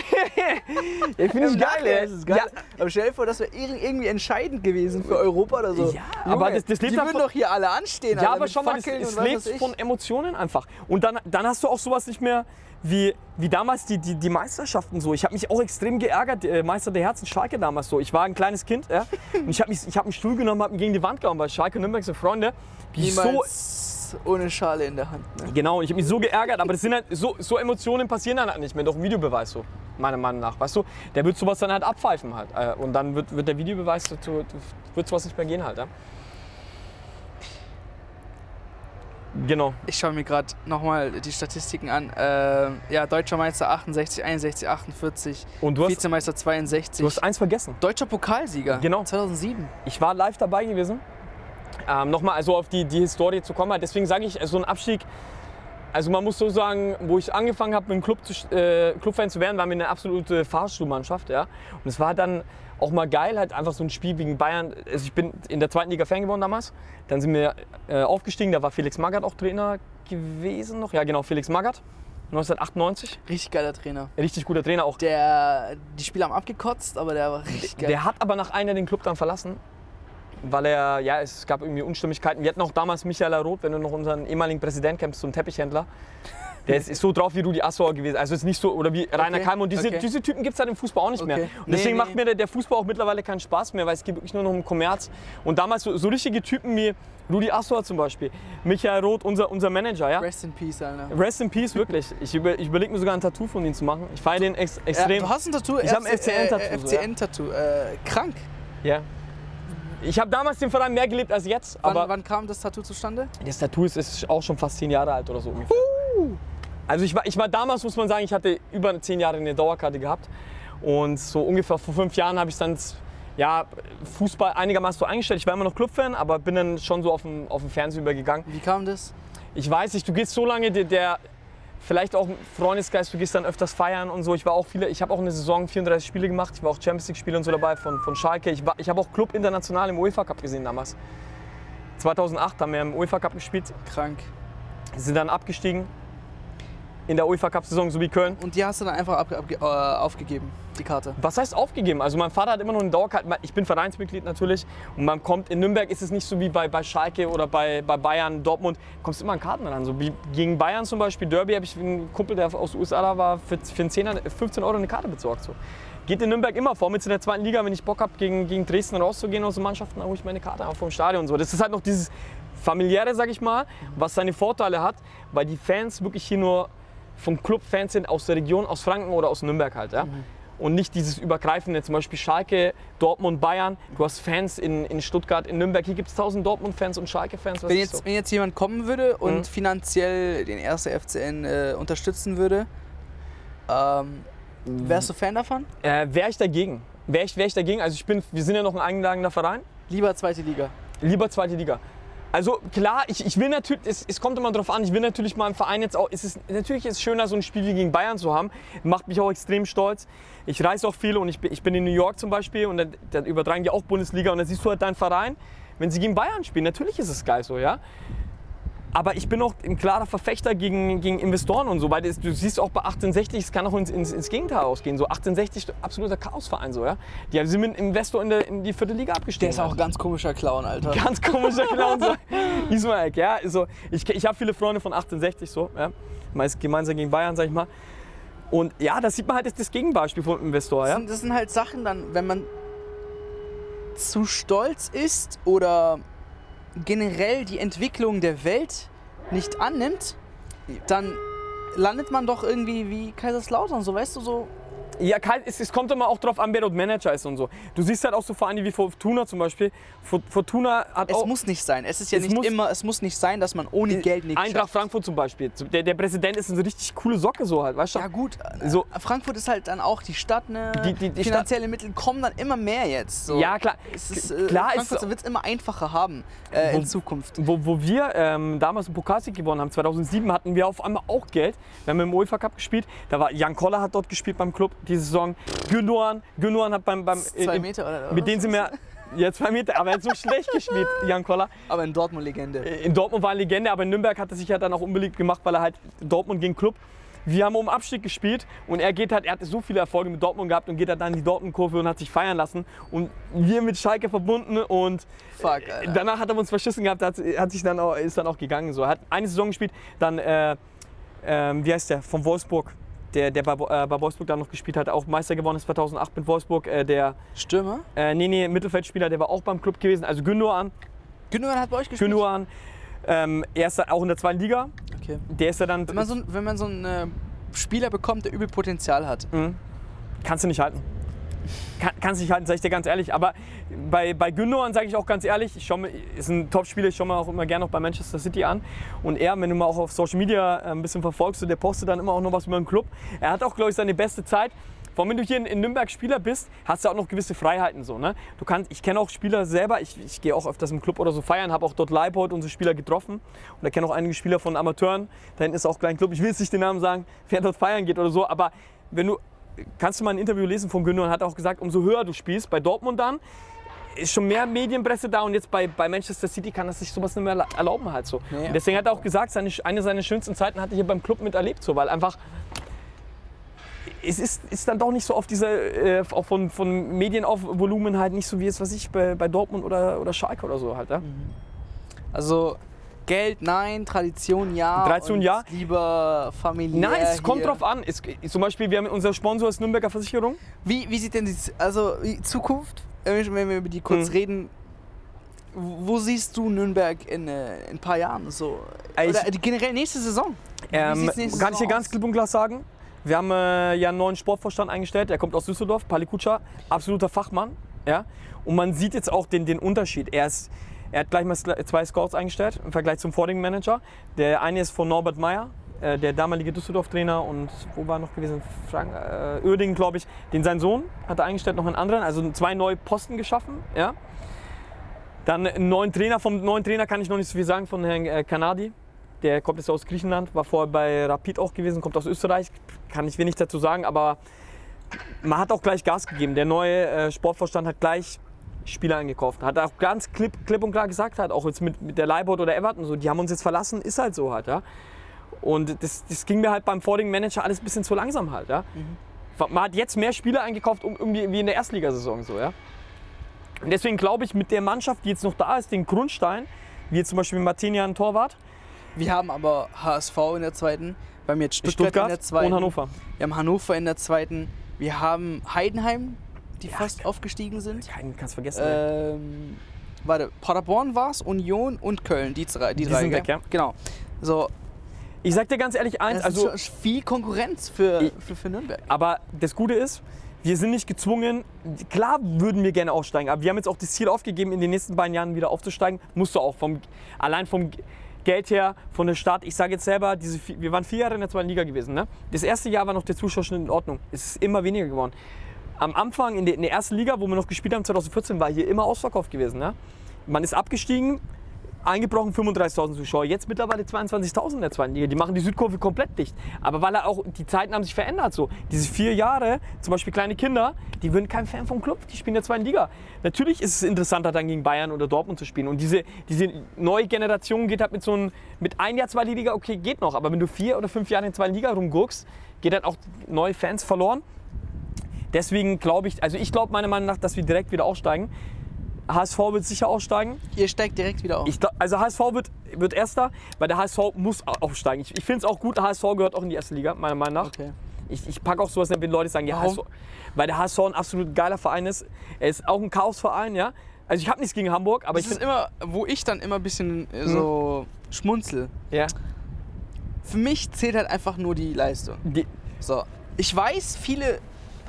finde ich geil, ey. ist es geil. Ja, Aber stell dir vor, das wäre irgendwie entscheidend gewesen für Europa oder so. Ja, aber das- das lebt die würden doch hier alle anstehen. Ja, Alter, aber schau mal, das, was lebt von Emotionen einfach. Und dann, dann hast du auch sowas nicht mehr wie, wie damals die, die, die Meisterschaften so. Ich habe mich auch extrem geärgert, äh, Meister der Herzen, Schalke damals so. Ich war ein kleines Kind ja, und ich habe hab einen Stuhl genommen, habe ihn gegen die Wand gehauen, weil Schalke Nürnberg sind Freunde. Wie ich so, Ohne Schale in der Hand. Ne? genau, ich habe mich so geärgert, aber das sind halt, so, so Emotionen passieren dann halt nicht mehr, doch ein Videobeweis so, meiner Meinung nach. Weißt du, der wird sowas dann halt abpfeifen halt. Äh, Und dann wird, wird der Videobeweis, dazu, wird sowas nicht mehr gehen halt. Ja. Genau. Ich schaue mir gerade nochmal die Statistiken an. Äh, ja, Deutscher Meister 68, 61, 48, Und du hast, Vizemeister 62. du hast eins vergessen. Deutscher Pokalsieger. Genau. 2007. Ich war live dabei gewesen. Ähm, Nochmal also auf die, die Historie zu kommen. Deswegen sage ich, so ein Abstieg, also man muss so sagen, wo ich angefangen habe, mit dem Club zu, äh, Clubfan zu werden, waren wir eine absolute Fahrstuhlmannschaft. Ja? Und es war dann auch mal geil, halt einfach so ein Spiel gegen Bayern. Also ich bin in der zweiten Liga Fan geworden damals. Dann sind wir äh, aufgestiegen, da war Felix Magath auch Trainer gewesen noch. Ja genau, Felix Magath, 1998. Richtig geiler Trainer. Richtig guter Trainer auch. Der, die Spieler haben abgekotzt, aber der war richtig geil. Der hat aber nach einer den Club dann verlassen, weil er, ja, es gab irgendwie Unstimmigkeiten. Wir hatten auch damals Michael Roth, wenn du noch unseren ehemaligen Präsident kennst, so einen Teppichhändler. Der ist, ist so drauf wie Rudi Assauer gewesen. Also ist nicht so, oder wie Rainer Okay, Kalm. Und diese, okay. diese Typen gibt es halt im Fußball auch nicht mehr. Okay. Und Nee, deswegen nee. macht mir der, der Fußball auch mittlerweile keinen Spaß mehr, weil es geht wirklich nur noch um Kommerz. Und damals so, so richtige Typen wie Rudi Assauer zum Beispiel, Michael Roth, unser, unser Manager, ja. Rest in Peace, Alter. Rest in Peace, wirklich. Ich, über, ich überlege mir sogar ein Tattoo von ihm zu machen. Ich feiere den ex, Ja, extrem. du hast ein Tattoo? Ich hab ein FC FCN-Tattoo, so, ja. FCN-Tattoo. Äh, krank. Ja. Ich habe damals den Verein mehr gelebt als jetzt, Wann, aber wann kam das Tattoo zustande? das Tattoo ist, ist auch schon fast zehn Jahre alt oder so ungefähr. Also ich war, ich war damals, muss man sagen, ich hatte über zehn Jahre eine Dauerkarte gehabt und so ungefähr vor fünf Jahren habe ich dann ja, Fußball einigermaßen so eingestellt. Ich war immer noch Clubfan, aber bin dann schon so auf den, auf den Fernseher übergegangen. Wie kam das? Ich weiß nicht, du gehst so lange, der, der vielleicht auch ein Freundesgeist, du gehst dann öfters feiern und so. Ich war auch viele, ich habe auch eine Saison 34 Spiele gemacht, ich war auch Champions League Spiele und so dabei von, von Schalke. Ich, war, ich habe auch Club international im UEFA Cup gesehen damals. 2008 haben wir im UEFA Cup gespielt, Krank. sind dann abgestiegen in der UEFA Cup Saison, so wie Köln. Und die hast du dann einfach abge abge äh, aufgegeben, die Karte. Was heißt aufgegeben? Also mein Vater hat immer noch eine Dauerkarte. Ich bin Vereinsmitglied natürlich. Und man kommt in Nürnberg ist es nicht so wie bei, bei Schalke oder bei, bei Bayern, Dortmund. Kommst immer an Karten ran. So wie gegen Bayern zum Beispiel Derby habe ich einen Kumpel, der aus den USA da war, für, für einen Zehner, 15 Euro eine Karte besorgt. So. Geht in Nürnberg immer vor, mit in der zweiten Liga, wenn ich Bock habe, gegen, gegen Dresden rauszugehen aus den Mannschaften, dann hole ich meine Karte auch vom Stadion. So. Das ist halt noch dieses familiäre, sag ich mal, was seine Vorteile hat, weil die Fans wirklich hier nur vom Club-Fans sind aus der Region, aus Franken oder aus Nürnberg halt. Ja? Und nicht dieses übergreifende, zum Beispiel Schalke, Dortmund, Bayern. Du hast Fans in, in Stuttgart, in Nürnberg. Hier gibt es 1000 Dortmund-Fans und Schalke-Fans. Wenn jetzt, wenn jetzt jemand kommen würde und Mhm. finanziell den 1. FCN äh, unterstützen würde, ähm, wärst du Fan davon? So. Äh, Wäre ich dagegen? Wäre ich, wär ich dagegen? Also ich bin, wir sind ja noch ein eingetragener Verein. Lieber zweite Liga. Lieber zweite Liga. Also klar, ich, ich will natürlich, es, es kommt immer darauf an, ich will natürlich mal im Verein jetzt auch, es ist, natürlich ist es schöner, so ein Spiel wie gegen Bayern zu haben, macht mich auch extrem stolz. Ich reise auch viel und ich, bin- ich bin in New York zum Beispiel und dann, dann übertragen die auch Bundesliga und dann siehst du halt deinen Verein, wenn sie gegen Bayern spielen, natürlich ist es geil so, ja. Aber ich bin auch ein klarer Verfechter gegen, gegen Investoren und so, weil das, du siehst auch bei 1860, es kann auch ins, ins, ins Gegenteil ausgehen. So 1860, absoluter Chaosverein, so, ja. Die sind mit einem Investor in, der, in die vierte Liga abgestiegen. Der ist auch ein ganz komischer Clown, Alter. Ganz komischer Clown. So. Ismail, ja. So, ich ich habe viele Freunde von 1860, so, ja. Meist gemeinsam gegen Bayern, sag ich mal. Und ja, da sieht man halt das, das Gegenbeispiel vom Investor, Das, ja. sind, das sind halt Sachen dann, wenn man zu stolz ist oder generell die Entwicklung der Welt nicht annimmt, dann landet man doch irgendwie wie Kaiserslautern, so weißt du, so Ja, kein- es, es kommt immer auch drauf an, wer dort Manager ist und so. Du siehst halt auch so Vereine wie Fortuna zum Beispiel. Fort- Fortuna hat Es auch. muss nicht sein. Es ist ja Es nicht muss- immer, es muss nicht sein, dass man ohne Geld nichts Eintracht schafft. Frankfurt zum Beispiel. Der, der Präsident ist eine richtig coole Socke, so halt, weißt du? Ja gut, So-. Frankfurt ist halt dann auch die Stadt, ne? Die- die- die finanzielle Mittel kommen dann immer mehr jetzt. So. Ja, klar. Es ist, äh, klar Frankfurt wird es immer einfacher haben äh, in Zukunft. Wo, wo wir ähm, damals einen Pokalsieg gewonnen haben, 2007, hatten wir auf einmal auch Geld. Wir haben im UEFA Cup gespielt. Da war Jan Koller hat dort gespielt beim Club diese Saison. Gündogan, Gündogan hat beim, beim Zwei im- Meter oder mit denen sind wir ja zwei Meter, aber er hat so schlecht gespielt, Jan Koller. Aber in Dortmund Legende. In Dortmund war eine Legende, aber in Nürnberg hat er sich ja dann auch unbeliebt gemacht, weil er halt Dortmund gegen Club. Wir haben um Abstieg gespielt und er geht halt, er hatte so viele Erfolge mit Dortmund gehabt und geht halt dann in die Dortmund-Kurve und hat sich feiern lassen. Und wir mit Schalke verbunden und Fuck, Alter. danach hat er uns verschissen gehabt, hat, hat sich dann auch, ist dann auch gegangen. So. Er hat eine Saison gespielt, dann, äh, ähm, wie heißt der, von Wolfsburg, der, der bei, äh, bei Wolfsburg dann noch gespielt hat, auch Meister gewonnen ist 2008 mit Wolfsburg. Äh, der, Stürmer? äh, nee, nee, Mittelfeldspieler, der war auch beim Club gewesen. Also Gündogan, Gündogan hat bei euch gespielt? Gündogan, ähm, er ist auch in der zweiten Liga. Okay. Der ist ja dann, Wenn man so, wenn man so einen äh, Spieler bekommt, der übel Potenzial hat, kannst du nicht halten. Kann, kannst nicht halten, sag ich dir ganz ehrlich. Aber bei, bei Gündogan sage ich auch ganz ehrlich, ich schau ist ein Top-Spieler, ich schaue mir auch immer gerne noch bei Manchester City an. Und er, wenn du mal auch auf Social Media äh, ein bisschen verfolgst, der postet dann immer auch noch was über den Club. Er hat auch, glaube ich, seine beste Zeit. Vor allem, wenn du hier in, in Nürnberg Spieler bist, hast du auch noch gewisse Freiheiten. So, ne? du kannst, ich kenne auch Spieler selber, ich, ich gehe auch öfters im Club oder so feiern, habe auch dort Leibold unsere Spieler getroffen. Und da kenne auch einige Spieler von Amateuren. Da hinten ist auch ein kleiner Club, ich will jetzt nicht den Namen sagen, wer dort feiern geht oder so. Aber wenn du, kannst du mal ein Interview lesen von Gündogan, hat auch gesagt, umso höher du spielst, bei Dortmund dann, ist schon mehr Medienpresse da und jetzt bei, bei Manchester City kann er sich sowas nicht mehr erla- erlauben halt so. Und deswegen hat er auch gesagt, seine, eine seiner schönsten Zeiten hat er hier beim Club miterlebt, so, weil einfach es ist, ist dann doch nicht so auf diese, äh, auch von, von Medienaufvolumen halt nicht so wie jetzt, was ich bei, bei Dortmund oder, oder Schalke oder so halt. Ja? also Geld, nein. Tradition, ja. Tradition, ja. Lieber familiär. Nein, es kommt hier. drauf an. Es, zum Beispiel, wir haben unser Sponsor ist Nürnberger Versicherung. Wie, wie sieht denn die also die Zukunft, wenn wir über die kurz Hm. reden, wo siehst du Nürnberg in, äh, in ein paar Jahren? So? Äh, Oder ich- die generell nächste Saison? Ähm, nächste kann ich dir Saison ganz klipp und klar sagen. Wir haben äh, ja einen neuen Sportvorstand eingestellt, der kommt aus Düsseldorf, Pali Kutscher, absoluter Fachmann. Ja? Und man sieht jetzt auch den, den Unterschied. Er, ist, er hat gleich mal zwei Scouts eingestellt im Vergleich zum vorigen Manager. Der eine ist von Norbert Meyer, äh, der damalige Düsseldorf-Trainer und wo war noch gewesen? Frank, äh, glaube ich. Den sein Sohn hat er eingestellt, noch einen anderen. Also zwei neue Posten geschaffen. Ja? Dann einen neuen Trainer. Vom neuen Trainer kann ich noch nicht so viel sagen, von Herrn äh, Kanadi. Der kommt jetzt aus Griechenland, war vorher bei Rapid auch gewesen, kommt aus Österreich. Kann ich wenig dazu sagen, aber man hat auch gleich Gas gegeben. Der neue äh, Sportvorstand hat gleich Spieler eingekauft. Hat auch ganz klipp, klipp und klar gesagt, hat auch jetzt mit, mit der Leibold oder Everton so, die haben uns jetzt verlassen, ist halt so halt, ja. Und das, das ging mir halt beim vorigen Manager alles ein bisschen zu langsam halt, ja. Man hat jetzt mehr Spieler eingekauft, um, irgendwie wie in der Erstligasaison so, ja. Und deswegen glaube ich, mit der Mannschaft, die jetzt noch da ist, den Grundstein, wie jetzt zum Beispiel Martinian Torwart, Wir haben aber HSV in der zweiten, wir haben jetzt Stuttgart, in Stuttgart der zweiten, und Hannover. wir haben Hannover in der zweiten, wir haben Heidenheim, die fast aufgestiegen sind. Keinen kannst vergessen. Ähm, warte, Paderborn war es, Union und Köln, die drei. Die, Die drei sind gell? weg, ja. Genau. So, Ich sag dir ganz ehrlich eins, das also ist viel Konkurrenz für, Ich- für, für Nürnberg. Aber das Gute ist, wir sind nicht gezwungen. Klar würden wir gerne aufsteigen, aber wir haben jetzt auch das Ziel aufgegeben, in den nächsten beiden Jahren wieder aufzusteigen. Musst du auch vom, allein vom Geld her, von der Stadt. Ich sage jetzt selber, diese, wir waren vier Jahre in der zweiten Liga gewesen. Ne? Das erste Jahr war noch der Zuschauerschnitt in Ordnung. Es ist immer weniger geworden. Am Anfang in der, in der ersten Liga, wo wir noch gespielt haben, 2014, war hier immer ausverkauft gewesen. Ne? Man ist abgestiegen, eingebrochen 35.000 Zuschauer, jetzt mittlerweile 22.000 in der zweiten Liga. Die machen die Südkurve komplett dicht. Aber weil auch, die Zeiten haben sich verändert so. Diese vier Jahre, zum Beispiel kleine Kinder, die würden kein Fan vom Club, die spielen in der zweiten Liga. Natürlich ist es interessanter, dann gegen Bayern oder Dortmund zu spielen. Und diese, diese neue Generation geht halt mit so einem, mit ein Jahr zweite Liga, okay, geht noch. Aber wenn du vier oder fünf Jahre in der zweiten Liga rumguckst, geht halt auch neue Fans verloren. Deswegen glaube ich, also ich glaube meiner Meinung nach, dass wir direkt wieder aufsteigen. HSV wird sicher aufsteigen. Ihr steigt direkt wieder auf. Ich, also HSV wird, wird Erster, weil der HSV muss au- aufsteigen. Ich, ich finde es auch gut, HSV gehört auch in die erste Liga, meiner Meinung nach. okay. Ich, ich packe auch sowas, wenn Leute sagen, ja? HSV, weil der HSV ein absolut geiler Verein ist. Er ist auch ein Chaosverein, ja. Also ich habe nichts gegen Hamburg, aber Das ich ist immer, wo ich dann immer ein bisschen äh, so schmunzel. ja, Für mich zählt halt einfach nur die Leistung. die, So, ich weiß, viele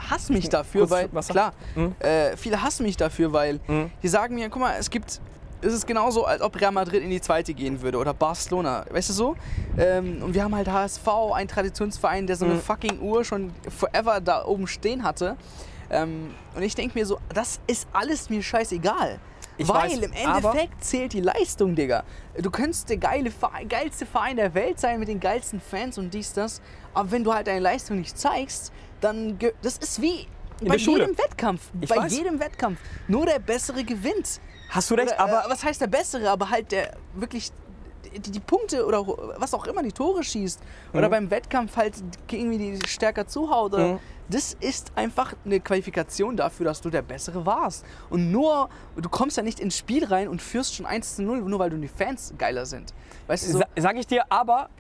hassen mich dafür, Kurz weil Wasser? klar, Mhm. äh, viele hassen mich dafür, weil Mhm. die sagen mir, guck mal, es gibt, es ist genauso, als ob Real Madrid in die zweite gehen würde oder Barcelona, weißt du so? Ähm, und wir haben halt HSV, ein Traditionsverein, der so eine Mhm. fucking Uhr schon forever da oben stehen hatte. Ähm, und ich denke mir so, das ist alles mir scheißegal. Ich Weil weiß, im Endeffekt zählt die Leistung, Digga. Du könntest der geile geilste Verein der Welt sein mit den geilsten Fans und dies, das. Aber wenn du halt deine Leistung nicht zeigst, dann. Das ist wie In bei jedem Wettkampf. Ich bei weiß. jedem Wettkampf. Nur der Bessere gewinnt. hast du recht, Oder, aber äh, was heißt der Bessere? Aber halt der wirklich die, die Punkte oder was auch immer die Tore schießt oder Mhm. beim Wettkampf halt irgendwie die stärker zuhaut. Oder, Mhm. Das ist einfach eine Qualifikation dafür, dass du der Bessere warst. Und nur, du kommst ja nicht ins Spiel rein und führst schon 1 zu 0, nur weil du die Fans geiler sind. Weißt du so? Sa sag ich dir, aber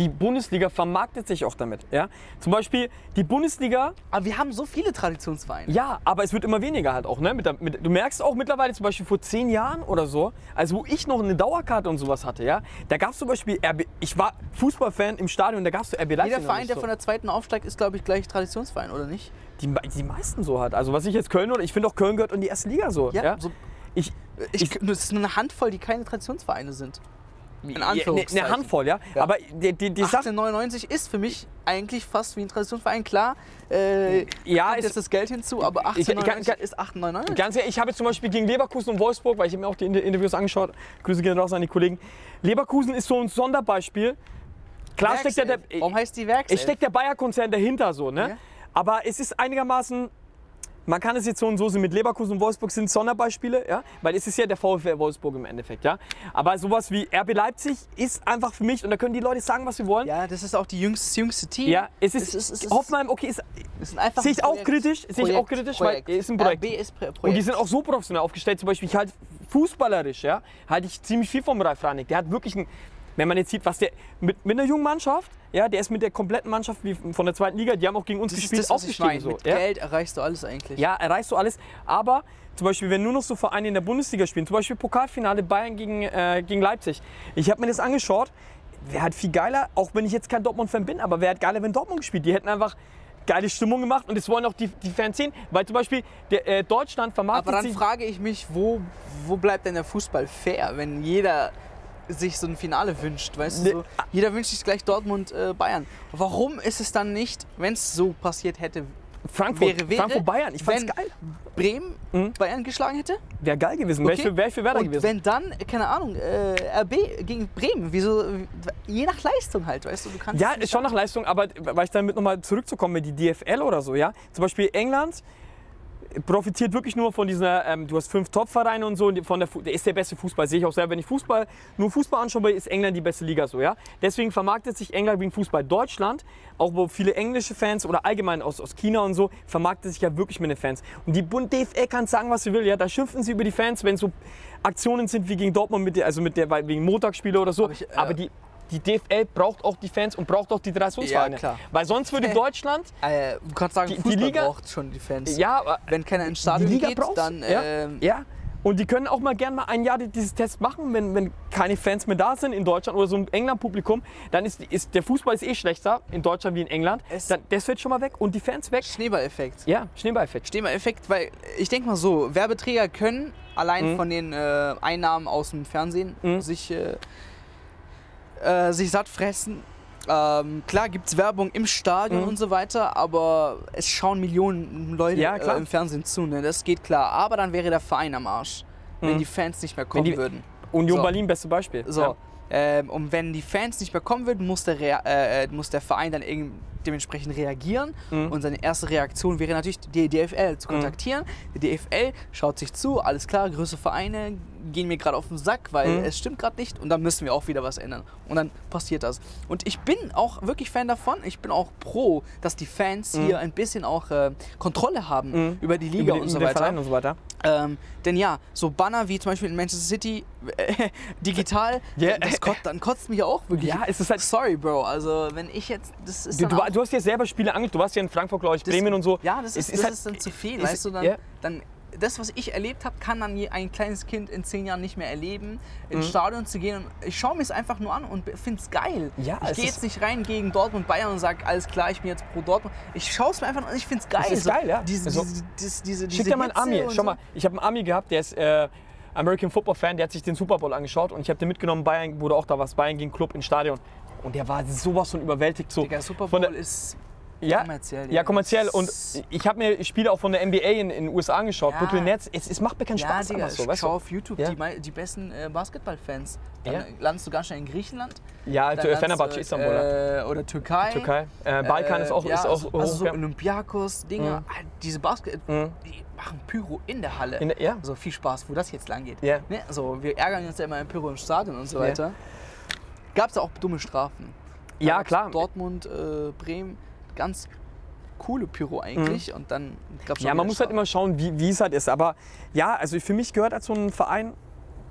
die Bundesliga vermarktet sich auch damit. Ja? Zum Beispiel die Bundesliga, Aber wir haben so viele Traditionsvereine. ja, aber es wird immer weniger halt auch. Ne? Mit der, mit, du merkst auch mittlerweile zum Beispiel vor zehn Jahren oder so, also wo ich noch eine Dauerkarte und sowas hatte, ja, da gab es zum Beispiel RB, ich war Fußballfan im Stadion, da gab es RB Leipzig. Jeder Verein, der so. von der zweiten aufsteigt, ist, glaube ich, gleich Traditionsverein, oder nicht? die, die meisten so halt. Also was ich jetzt Köln oder ich finde auch Köln gehört in die erste Liga so. Ja, so, Ich, ich, Ich- das ist nur eine Handvoll, die keine Traditionsvereine sind. In eine, eine Handvoll, ja. Ja. Aber die, die, die Sache, 1899 ist für mich eigentlich fast wie ein Traditionsverein. Klar, äh, Ja, kommt jetzt das Geld hinzu, aber Ich- ich kann- 1899 kann- ist 1899. Ganz ehrlich, ich habe jetzt zum Beispiel gegen Leverkusen und Wolfsburg, weil ich mir auch die Inter- Interviews angeschaut, Grüße gehen raus an die Kollegen. Leverkusen ist so ein Sonderbeispiel. Klar steckt ja der, Warum heißt die Werkself? es steckt der Bayer-Konzern dahinter so, ne? Ja. Aber es ist einigermaßen, man kann es jetzt so und so sehen, mit Leverkusen und Wolfsburg sind Sonderbeispiele, ja? Weil es ist ja der VfL Wolfsburg im Endeffekt, ja? Aber sowas wie RB Leipzig ist einfach für mich, und da können die Leute sagen, was sie wollen. Ja, das ist auch die jüngste, das jüngste Team. Ja, es ist, Es ist- es ist- Hoffenheim, okay, ist, ist einfach Sehe ich auch Projekt. kritisch, sehe ich auch kritisch, weil Projekt. ist ein Projekt. RB ist Pro- Projekt. und die sind auch so professionell aufgestellt, zum Beispiel, ich halte fußballerisch, ja, halte ich ziemlich viel vom Ralf Rangnick. Der hat wirklich ein, wenn man jetzt sieht, was der mit, mit einer jungen Mannschaft, ja, der ist mit der kompletten Mannschaft wie von der zweiten Liga, die haben auch gegen uns Das ist gespielt, das, was ich aufgestiegen. meine. So, Mit ja. Geld erreichst du alles eigentlich. Ja, erreichst du alles. Aber zum Beispiel, wenn nur noch so Vereine in der Bundesliga spielen, zum Beispiel Pokalfinale Bayern gegen, äh, gegen Leipzig. Ich habe mir das angeschaut. Wäre halt viel geiler, auch wenn ich jetzt kein Dortmund-Fan bin, aber wäre halt geiler, wenn Dortmund gespielt. Die hätten einfach geile Stimmung gemacht und das wollen auch die, die Fans sehen. Weil zum Beispiel der, äh, Deutschland vermarktet Aber dann frage ich mich, wo, wo bleibt denn der Fußball fair, wenn jeder sich so ein Finale wünscht, weißt du? So, jeder wünscht sich gleich Dortmund, äh, Bayern. Warum ist es dann nicht, wenn es so passiert hätte, Frankfurt, wäre, wäre, Frankfurt Bayern, ich fand's geil. Bremen Mhm. Bayern geschlagen hätte? Wäre geil gewesen. Wäre Okay. für, wär für Werder Und gewesen. wenn dann, keine Ahnung, äh, RB gegen Bremen, wieso, je nach Leistung halt, weißt du, du kannst Ja, ist schon nach Leistung, aber weil ich damit nochmal zurückzukommen mit die DFL oder so, ja. Zum Beispiel England profitiert wirklich nur von dieser, ähm, du hast fünf Top-Vereine und so, und von der, der ist der beste Fußball, sehe ich auch selber. Wenn ich Fußball, nur Fußball anschaue, ist England die beste Liga so, ja. Deswegen vermarktet sich England wegen Fußball. Deutschland, auch wo viele englische Fans oder allgemein aus, aus China und so, vermarktet sich ja wirklich mit den Fans. Und die Bund DFL kann sagen, was sie will, ja. Da schimpfen sie über die Fans, wenn so Aktionen sind wie gegen Dortmund, mit der, also mit der, wegen Montagsspiele oder so. Aber ich, äh, aber die die DFL braucht auch die Fans und braucht auch die Traditionsvereine. Ja, klar. Weil sonst würde Äh, Deutschland, Äh, du kannst sagen, Die- die Liga- braucht schon die Fans. ja, aber Wenn keiner ins die Stadion Liga geht, braucht dann... ja, ähm, ja. Und die können auch mal gerne mal ein Jahr dieses Test machen, wenn, wenn keine Fans mehr da sind in Deutschland oder so ein England-Publikum, dann ist, ist der Fußball ist eh schlechter in Deutschland wie in England. Dann, das wird schon mal weg und die Fans weg. Schneeballeffekt. Ja, Schneeballeffekt. Schneeballeffekt, weil ich denke mal so, Werbeträger können allein Mhm. von den äh, Einnahmen aus dem Fernsehen Mhm. sich, äh, äh, sich satt fressen. Ähm, klar gibt es Werbung im Stadion Mhm. und so weiter, aber es schauen Millionen Leute Ja, klar. äh, im Fernsehen zu, ne? das geht klar. Aber dann wäre der Verein am Arsch, wenn Mhm. die Fans nicht mehr kommen die- würden. Union So. Berlin, beste Beispiel. So. Ja. Ähm, und wenn die Fans nicht mehr kommen würden, muss der, Rea äh, äh, muss der Verein dann eben dementsprechend reagieren. Mhm. Und seine erste Reaktion wäre natürlich, die DFL zu kontaktieren. Die DFL schaut sich zu, alles klar, größere Vereine gehen mir gerade auf den Sack, weil Mhm. es stimmt gerade nicht. Und dann müssen wir auch wieder was ändern. Und dann passiert das. Und ich bin auch wirklich Fan davon. Ich bin auch pro, dass die Fans Mhm. hier ein bisschen auch äh, Kontrolle haben Mhm. über die Liga Über die- und so weiter. Und so weiter. Ähm, denn ja, so Banner wie zum Beispiel in Manchester City äh, digital, Ja. das kotzt, dann kotzt mich auch wirklich. Ja, es ist halt. Sorry, Bro. Also wenn ich jetzt, das ist Du, du, du hast ja selber Spiele angeguckt. Du warst ja in Frankfurt, glaube ich, das- Bremen und so. Ja, das Es ist, ist das halt- ist dann zu viel, ist- weißt du? Dann, ja. dann das, was ich erlebt habe, kann dann ein kleines Kind in zehn Jahren nicht mehr erleben, ins Mhm. Stadion zu gehen. Und ich schaue mir es einfach nur an und finde es geil. Ja, ich es gehe jetzt nicht rein gegen Dortmund Bayern und sage, alles klar, ich bin jetzt pro Dortmund. Ich schaue es mir einfach an und ich finde es geil. Es ist geil, ja. Diese, Also, diese, diese, diese, Schick dir mal einen Ami. Schau so. mal, ich habe einen Ami gehabt, der ist äh, American Football Fan, der hat sich den Super Bowl angeschaut und ich habe den mitgenommen, Bayern, du auch da warst, Bayern gegen Club im Stadion. Und der war sowas von überwältigt. So Digga, Super Bowl der- ist ja, kommerziell. ja, Digga. kommerziell. Und ich habe mir Spiele auch von der NBA in den USA angeschaut, Ja. Brooklyn Nets. Es, es macht mir keinen Ja, Spaß Digga, einfach so, ich weißt schau auf YouTube Ja. die, die besten äh, Basketballfans. Dann Ja. landest du ganz schnell in Griechenland. Ja, also, Fenerbahce, du, Istanbul. ja. Äh, oder Türkei. Türkei. Äh, Balkan Äh, ist auch, ja, ist auch also, also so ja. Olympiakos, Dinger. Mhm. Ah, Diese Basket, Mhm. die machen Pyro in der Halle. In der- ja. So viel Spaß, wo das jetzt lang geht. Ja. Ne? So, wir ärgern uns ja immer im Pyro im Stadion und so Ja. weiter. Gab es auch dumme Strafen. Da Ja, klar. Dortmund, äh, Bremen, ganz coole Pyro eigentlich. Und dann gab es Mhm. Ja, man muss halt immer schauen, wie, wie es halt ist. Aber ja, also für mich gehört als so ein Verein,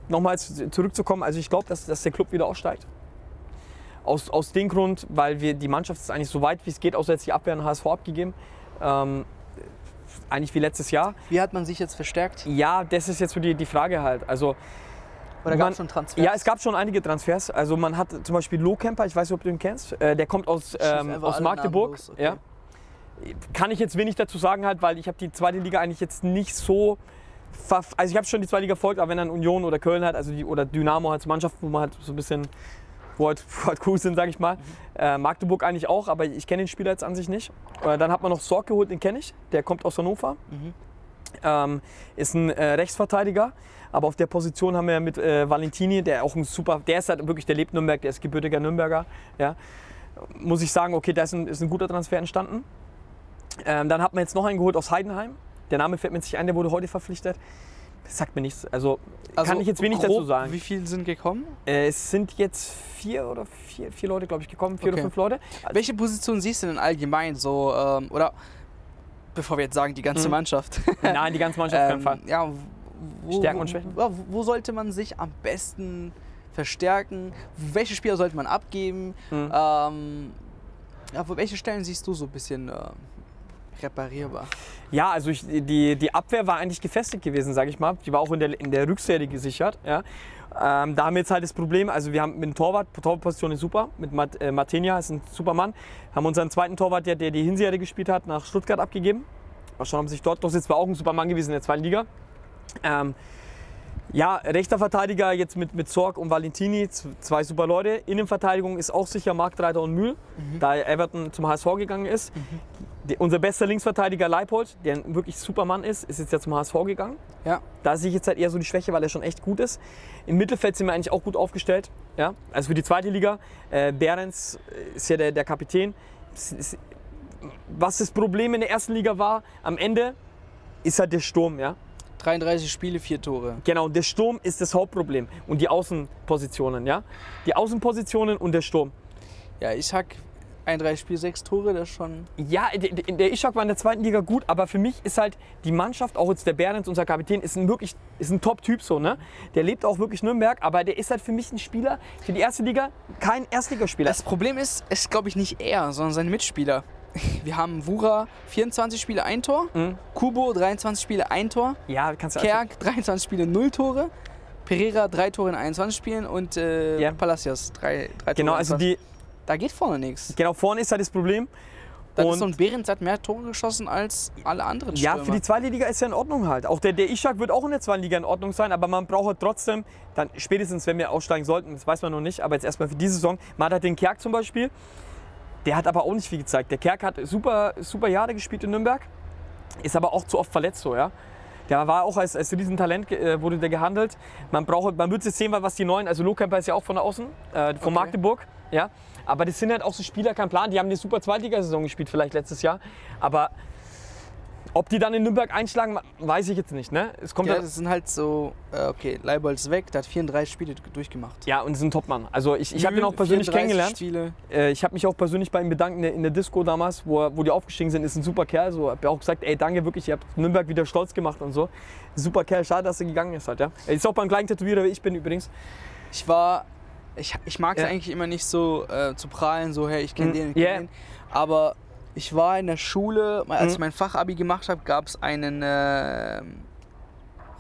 nochmal zu- zurückzukommen, also ich glaube, dass, dass der Club wieder aussteigt. Aus, aus dem Grund, weil wir die Mannschaft ist eigentlich so weit wie es geht, außer jetzt die Abwehr an HSV abgegeben. Ähm, eigentlich wie letztes Jahr. Wie hat man sich jetzt verstärkt? Ja, das ist jetzt so die, die Frage halt. Also, Oder gab es schon Transfers? ja, es gab schon einige Transfers. Also man hat zum Beispiel Lohkemper, ich weiß nicht, ob du ihn kennst, äh, der kommt aus, ähm, aus Magdeburg. Los, okay. Ja. Kann ich jetzt wenig dazu sagen halt, weil ich habe die zweite Liga eigentlich jetzt nicht so also ich habe schon die zweite Liga verfolgt, aber wenn dann Union oder Köln halt, also die, oder Dynamo als Mannschaft, wo man halt so ein bisschen wo halt, wo halt cool sind, sage ich mal. Äh, Magdeburg eigentlich auch, aber ich kenne den Spieler jetzt an sich nicht. Äh, dann hat man noch Sorg geholt, den kenne ich. Der kommt aus Hannover. Mhm. Ähm, ist ein äh, Rechtsverteidiger. Aber auf der Position haben wir mit äh, Valentini, der auch ein super, der ist halt wirklich, der lebt Nürnberg, der ist gebürtiger Nürnberger. Ja. Muss ich sagen, okay, da ist ein, ist ein guter Transfer entstanden. Ähm, dann hat man jetzt noch einen geholt aus Heidenheim. Der Name fällt mir jetzt nicht ein, der wurde heute verpflichtet. Das sagt mir nichts. Also, kann ich jetzt wenig grob, dazu sagen. Wie viele sind gekommen? Äh, es sind jetzt vier oder vier, vier Leute, glaube ich, gekommen, vier Okay. oder fünf Leute. Welche Position siehst du denn allgemein so, ähm, oder bevor wir jetzt sagen, die ganze Mhm. Mannschaft? Nein, die ganze Mannschaft auf ähm, Fall. ja, wo, Stärken und wo- Schwächen? ja, Wo sollte man sich am besten verstärken? Welche Spieler sollte man abgeben? Mhm. Ähm, ja, wo, welche Stellen siehst du so ein bisschen äh, reparierbar? Ja, also ich, die, die Abwehr war eigentlich gefestigt gewesen, sage ich mal. Die war auch in der, in der Rückserie gesichert. Ja. Ähm, da haben wir jetzt halt das Problem, also wir haben mit dem Torwart, Torwartposition ist super, mit Mat, äh, Martinia ist ein super Mann. Haben unseren zweiten Torwart, der, der die Hinserie gespielt hat, nach Stuttgart abgegeben. Schauen, ob sich dort durchsetzt. War auch ein super Mann gewesen in der zweiten Liga. Ähm, ja, rechter Verteidiger jetzt mit, mit Zorg und Valentini, zwei super Leute. Innenverteidigung ist auch sicher Marktreiter und Mühl, da Everton zum HSV gegangen ist. Die, unser bester Linksverteidiger Leipold, der ein wirklich super Mann ist, ist jetzt ja zum HSV gegangen. Ja. Da sehe ich jetzt halt eher so die Schwäche, weil er schon echt gut ist. Im Mittelfeld sind wir eigentlich auch gut aufgestellt. Ja? Also für die zweite Liga. Äh, Behrens ist ja der, der Kapitän. Was das Problem in der ersten Liga war, am Ende ist halt der Sturm. Ja? 33 Spiele, 4 Tore. Genau, der Sturm ist das Hauptproblem. Und die Außenpositionen. Ja? Die Außenpositionen und der Sturm. Ja, Ishak, 31 Spiele, 6 Tore, das ist schon. Ja, der, der- Ishak war in der zweiten Liga gut, aber für mich ist halt die Mannschaft, auch jetzt der Behrens, unser Kapitän, ist ein wirklich ist ein Top-Typ so, ne? Der lebt auch wirklich Nürnberg, aber der ist halt für mich ein Spieler für die erste Liga, kein Erstligaspieler. Das Problem ist, es ist, glaube ich, nicht er, sondern seine Mitspieler. Wir haben Wura 24 Spiele, ein Tor. Mhm. Kubo 23 Spiele, ein Tor. Ja, kannst du Kerk 23 Spiele, 0 Tore. Pereira 3 Tore in 21 Spielen und äh, Ja. Palacios 3, Tore. Genau, in also 21. die, Da geht vorne nichts. genau vorne ist halt das Problem. Dann Und- ist so ein Behrens hat mehr Tore geschossen als alle anderen Ja, Stürmer. für die zweite Liga ist ja in Ordnung halt. Auch der, der Ishak wird auch in der zweiten Liga in Ordnung sein, aber man braucht halt trotzdem, dann spätestens wenn wir aussteigen sollten, das weiß man noch nicht, aber jetzt erstmal für diese Saison, man hat halt den Kerk zum Beispiel, der hat aber auch nicht viel gezeigt. Der Kerk hat super, super Jahre gespielt in Nürnberg, ist aber auch zu oft verletzt so, ja. Der war auch als, als Riesentalent, äh, wurde der gehandelt. Man, braucht, man wird jetzt sehen, was die neuen, also Lohkemper ist ja auch von Außen, äh, von Okay. Magdeburg, ja. Aber das sind halt auch so Spieler, kein Plan. Die haben eine super Zweitligasaison gespielt, vielleicht letztes Jahr. Aber ob die dann in Nürnberg einschlagen, weiß ich jetzt nicht. Ne? Es kommt ja, halt- das sind halt so, äh, okay, Leibold ist weg, der hat 34 Spiele durchgemacht. ja, und ist ein Topmann. Also ich, ich habe ihn auch persönlich 34 kennengelernt. Spiele. Äh, ich habe mich auch persönlich bei ihm bedankt in der, in der Disco damals, wo, wo die aufgestiegen sind. Ist ein super Kerl. So, hab ja auch gesagt, ey, danke wirklich, ihr habt Nürnberg wieder stolz gemacht und so. Super Kerl, schade, dass er gegangen ist halt. Ja. Er ist auch beim gleichen Tätowierer wie ich bin übrigens. Ich war, ich, ich mag es Ja. eigentlich immer nicht so äh, zu prahlen, so hey, ich kenne Mhm. den, ich kenne Ja. den. Aber ich war in der Schule, als Mhm. ich mein Fachabi gemacht habe, gab es einen äh,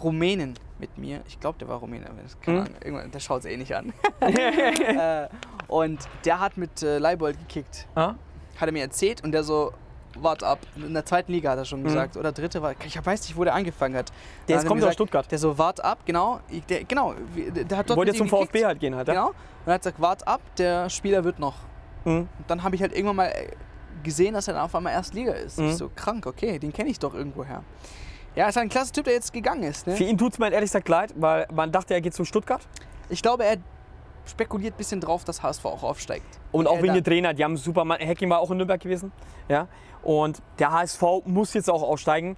Rumänen mit mir. Ich glaube, der war Rumäne, aber das Mhm. Irgendwann, der schaut es eh nicht an. äh, und der hat mit äh, Leibold gekickt, Ah? hat er mir erzählt und der so, wart ab. In der zweiten Liga hat er schon gesagt, oder dritte war, ich weiß nicht, wo der angefangen hat. Mhm. Der ist, hat er kommt mir aus gesagt, Stuttgart. Der so, wart ab, genau, der, genau, der hat dort Wollte zum gekickt. VfB halt gehen halt. Ja? Genau. Und er hat gesagt, wart ab, der Spieler wird noch. Mhm. Und dann habe ich halt irgendwann mal äh, gesehen, dass er dann auf einmal Erstliga ist. Mhm. Ich so, krank, okay, den kenne ich doch irgendwoher. Ja, ist ein klasse Typ, der jetzt gegangen ist. Für Ne? ihn tut es mir ehrlich gesagt leid, weil man dachte, er geht zu Stuttgart. Ich glaube, er spekuliert ein bisschen drauf, dass HSV auch aufsteigt. Und auch wegen der Trainer. Die haben super. Mann- Hacking war auch in Nürnberg gewesen. Ja? Und der HSV muss jetzt auch aussteigen.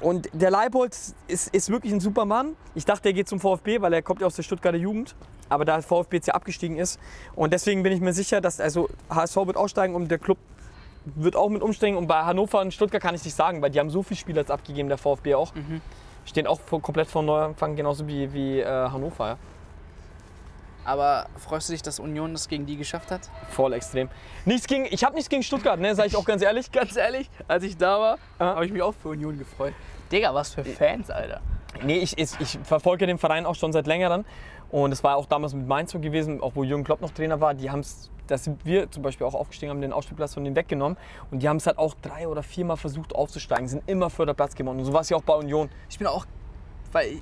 Und der Leibold ist, ist wirklich ein super Mann. Ich dachte, er geht zum VfB, weil er kommt ja aus der Stuttgarter Jugend. Aber da VfB jetzt ja abgestiegen ist. Und deswegen bin ich mir sicher, dass also HSV wird aussteigen und der Club wird auch mit umsteigen. Und bei Hannover und Stuttgart kann ich nicht sagen, weil die haben so viele Spieler jetzt abgegeben, der VfB auch. Stehen auch komplett vor Neuanfang, genauso wie, wie äh, Hannover. Ja. Aber freust du dich, dass Union das gegen die geschafft hat? Voll extrem. Nichts gegen, ich habe nichts gegen Stuttgart, ne, sage ich auch ganz ehrlich. Ganz ehrlich, als ich da war, habe ich mich auch für Union gefreut. Digga, was für Fans, Alter. Nee, ich, ich, ich verfolge den Verein auch schon seit längerem. Und es war auch damals mit Mainz so gewesen, auch wo Jürgen Klopp noch Trainer war. Die haben es, da sind wir zum Beispiel auch aufgestiegen, haben den Ausspielplatz von denen weggenommen. Und die haben es halt auch drei oder viermal versucht aufzusteigen, sind immer Förderplatz gewonnen. Und so war es ja auch bei Union. Ich bin auch, weil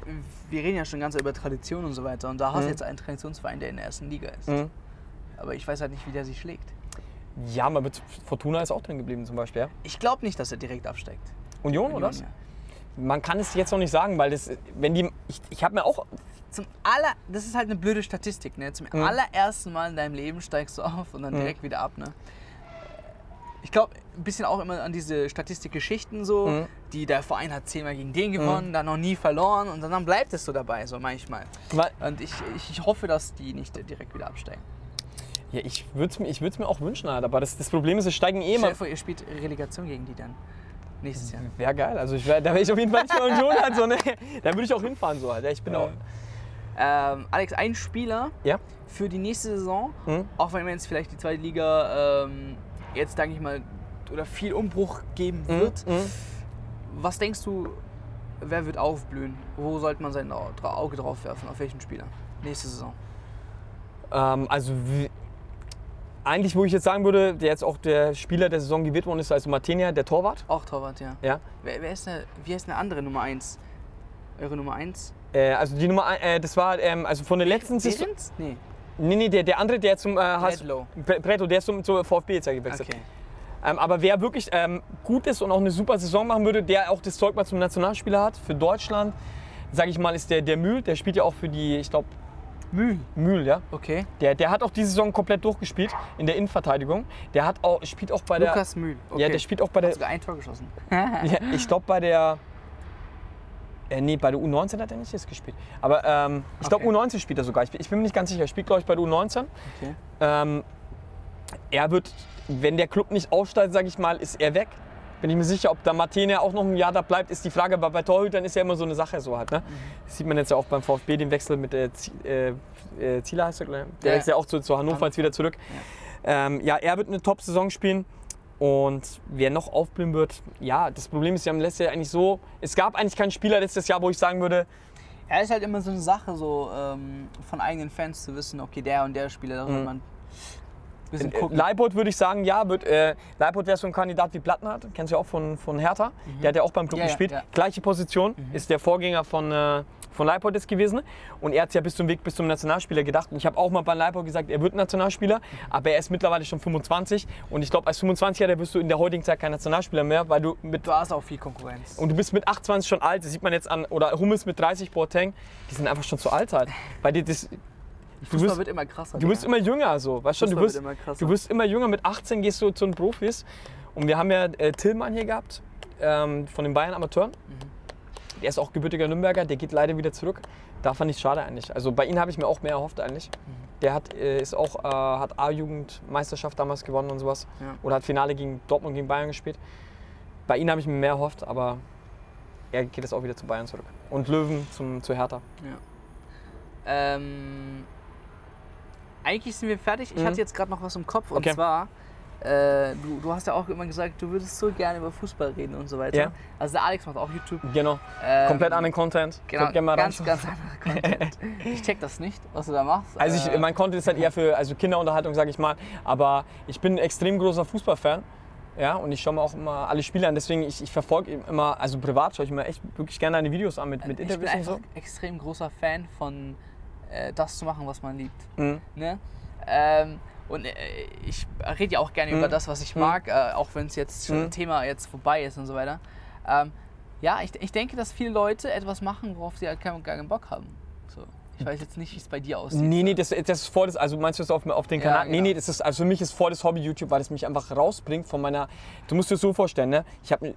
wir reden ja schon ganz über Tradition und so weiter. Und da hast du Mhm. jetzt einen Traditionsverein, der in der ersten Liga ist. Mhm. Aber ich weiß halt nicht, wie der sich schlägt. Ja, man wird, Fortuna ist auch drin geblieben zum Beispiel. Ja. Ich glaube nicht, dass er direkt absteigt. Union, oder? ja. Man kann es jetzt noch nicht sagen, weil das, wenn die, ich, ich habe mir auch, Zum aller, das ist halt eine blöde Statistik, ne? Zum Mhm. allerersten Mal in deinem Leben steigst du auf und dann Mhm. direkt wieder ab, ne? Ich glaube, ein bisschen auch immer an diese Statistikgeschichten so, Mhm. die der Verein hat zehnmal gegen den gewonnen, dann noch nie verloren und dann bleibt es so dabei, so manchmal. weil, Und ich, ich, ich hoffe, dass die nicht direkt wieder absteigen. ja, ich würde es mir, ich mir auch wünschen, halt, aber das, das Problem ist, es steigen eh immer. vor, ihr spielt Relegation gegen die dann. nächstes Jahr. Wäre geil. Also ich wär, da wäre ich auf jeden Fall nicht Union halt so, ne? Da würde ich auch hinfahren so halt. Ich bin auch. Ähm, Alex, ein Spieler Ja. für die nächste Saison, Mhm. auch wenn wir jetzt vielleicht die zweite Liga ähm, jetzt, denke ich mal, oder viel Umbruch geben wird. Mhm. Was denkst du, wer wird aufblühen? Wo sollte man sein Auge drauf werfen? Auf welchen Spieler? Nächste Saison. Ähm, also wie, eigentlich, wo ich jetzt sagen würde, der jetzt auch der Spieler der Saison gewählt worden ist, also Martinia, der Torwart. Auch Torwart, ja. Ja. Wer, wer ist der, wie heißt eine andere Nummer 1? Eure Nummer 1? Äh, also die Nummer, ein- äh, das war ähm, also von der letzten Saison. Nee. Nee, nee, der, der andere, der zum äh, Hass- Bradlow. Bre- Bretto, der ist zum, zur VfB jetzt ja gewechselt. Okay. Ähm, aber wer wirklich ähm, gut ist und auch eine super Saison machen würde, der auch das Zeug mal zum Nationalspieler hat für Deutschland, sage ich mal, ist der, der Mühl. Der spielt ja auch für die, ich glaube, Mühl. Mühl, ja. Okay. Der, der hat auch die Saison komplett durchgespielt in der Innenverteidigung. Der hat auch, spielt auch bei der. Lukas Mühl. Okay. Ja, der spielt auch bei der. Hat sogar ein Tor geschossen. Ja, ich glaube bei der. Äh, nee, bei der U19 hat er nicht jetzt gespielt. Aber ähm, ich glaube Okay. U19 spielt er sogar. Ich, bin- ich bin mir nicht ganz sicher. Er spielt, glaube ich, bei der U19. Okay. Ähm, er wird, wenn der Club nicht aufsteigt, sage ich mal, ist er weg. Bin ich mir sicher, ob da Martine auch noch ein Jahr da bleibt, ist die Frage. Aber bei Torhütern ist ja immer so eine Sache so halt. Ne? Das sieht man jetzt ja auch beim VfB, den Wechsel mit der Z äh, äh, Zieler heißt er, ich. Der Ja. wechselt ja auch zu, zu Hannover jetzt wieder zurück. Ähm, ja, er wird eine Top-Saison spielen. Und wer noch aufblühen wird, ja, das Problem ist, wir haben letztes Jahr eigentlich so, es gab eigentlich keinen Spieler letztes Jahr, wo ich sagen würde, Ja, ist halt immer so eine Sache, so ähm, von eigenen Fans zu wissen, okay, der und der Spieler, da soll Mhm. man bisschen Äh, gucken. Leibold würde ich sagen, ja, wird, äh, Leibold wäre so ein Kandidat wie Plattenhardt, kennst du ja auch von, von Hertha. Der hat ja auch beim Club Ja, gespielt. ja. Gleiche Position, ist der Vorgänger von, äh, von Leibold jetzt gewesen. Und er hat ja bis zum Weg bis zum Nationalspieler gedacht. Und ich habe auch mal bei Leibold gesagt, er wird Nationalspieler, aber er ist mittlerweile schon 25. Und ich glaube, als 25-Jähriger wirst du in der heutigen Zeit kein Nationalspieler mehr, weil du mit Du hast auch viel Konkurrenz. und du bist mit 28 schon alt, das sieht man jetzt an, oder Hummels mit 30, Boateng, die sind einfach schon zu alt halt. Weil die, das, Fußball wirst, wird immer krasser. du wirst Digga. immer jünger, so, weißt schon, du wirst, wird immer krasser. du wirst immer jünger, mit 18 gehst du zu den Profis. Und wir haben ja äh, Tillmann hier gehabt, ähm, von den Bayern Amateuren. Der ist auch gebürtiger Nürnberger, der geht leider wieder zurück. Da fand ich es schade eigentlich. Also bei ihm habe ich mir auch mehr erhofft eigentlich. Der hat, äh, ist auch, äh, hat A-Jugendmeisterschaft damals gewonnen und sowas. Ja. Oder hat Finale gegen Dortmund gegen Bayern gespielt. Bei ihm habe ich mir mehr erhofft, aber er geht jetzt auch wieder zu Bayern zurück. Und Löwen zum, zu Hertha. Ähm, eigentlich sind wir fertig. Ich Mhm. hatte jetzt gerade noch was im Kopf. Und Okay. zwar, äh, du, du hast ja auch immer gesagt, du würdest so gerne über Fußball reden und so weiter. Ja. Also der Alex macht auch YouTube. Genau. Ähm, Komplett anderen Content. Genau, gerne mal ganz, ganz anderer Content. ich check das nicht, was du da machst. Also ich, Äh, mein Content ist halt eher für also Kinderunterhaltung, sage ich mal. Aber ich bin ein extrem großer Fußballfan. Ja, und ich schaue mir auch immer alle Spiele an. Deswegen, ich, ich verfolge immer, also privat schaue ich mir echt wirklich gerne deine Videos an mit, mit ich bin Interviews und einfach so. extrem großer Fan von äh, das zu machen, was man liebt. Mhm. Ne? Ähm, und äh, ich rede ja auch gerne über Mhm. das, was ich Mhm. mag, äh, auch wenn es jetzt schon Mhm. ein Thema jetzt vorbei ist und so weiter. Ähm, ja, ich, ich denke, dass viele Leute etwas machen, worauf sie halt keinen, keinen Bock haben. So. Ich weiß jetzt nicht, wie es bei dir aussieht. Nee, nee, das, das ist voll das, also meinst du das auf, auf den Ja, Kanal? Nee, genau. nee, das ist, also für mich ist voll das Hobby YouTube, weil es mich einfach rausbringt von meiner, du musst dir das so vorstellen, ne? ich habe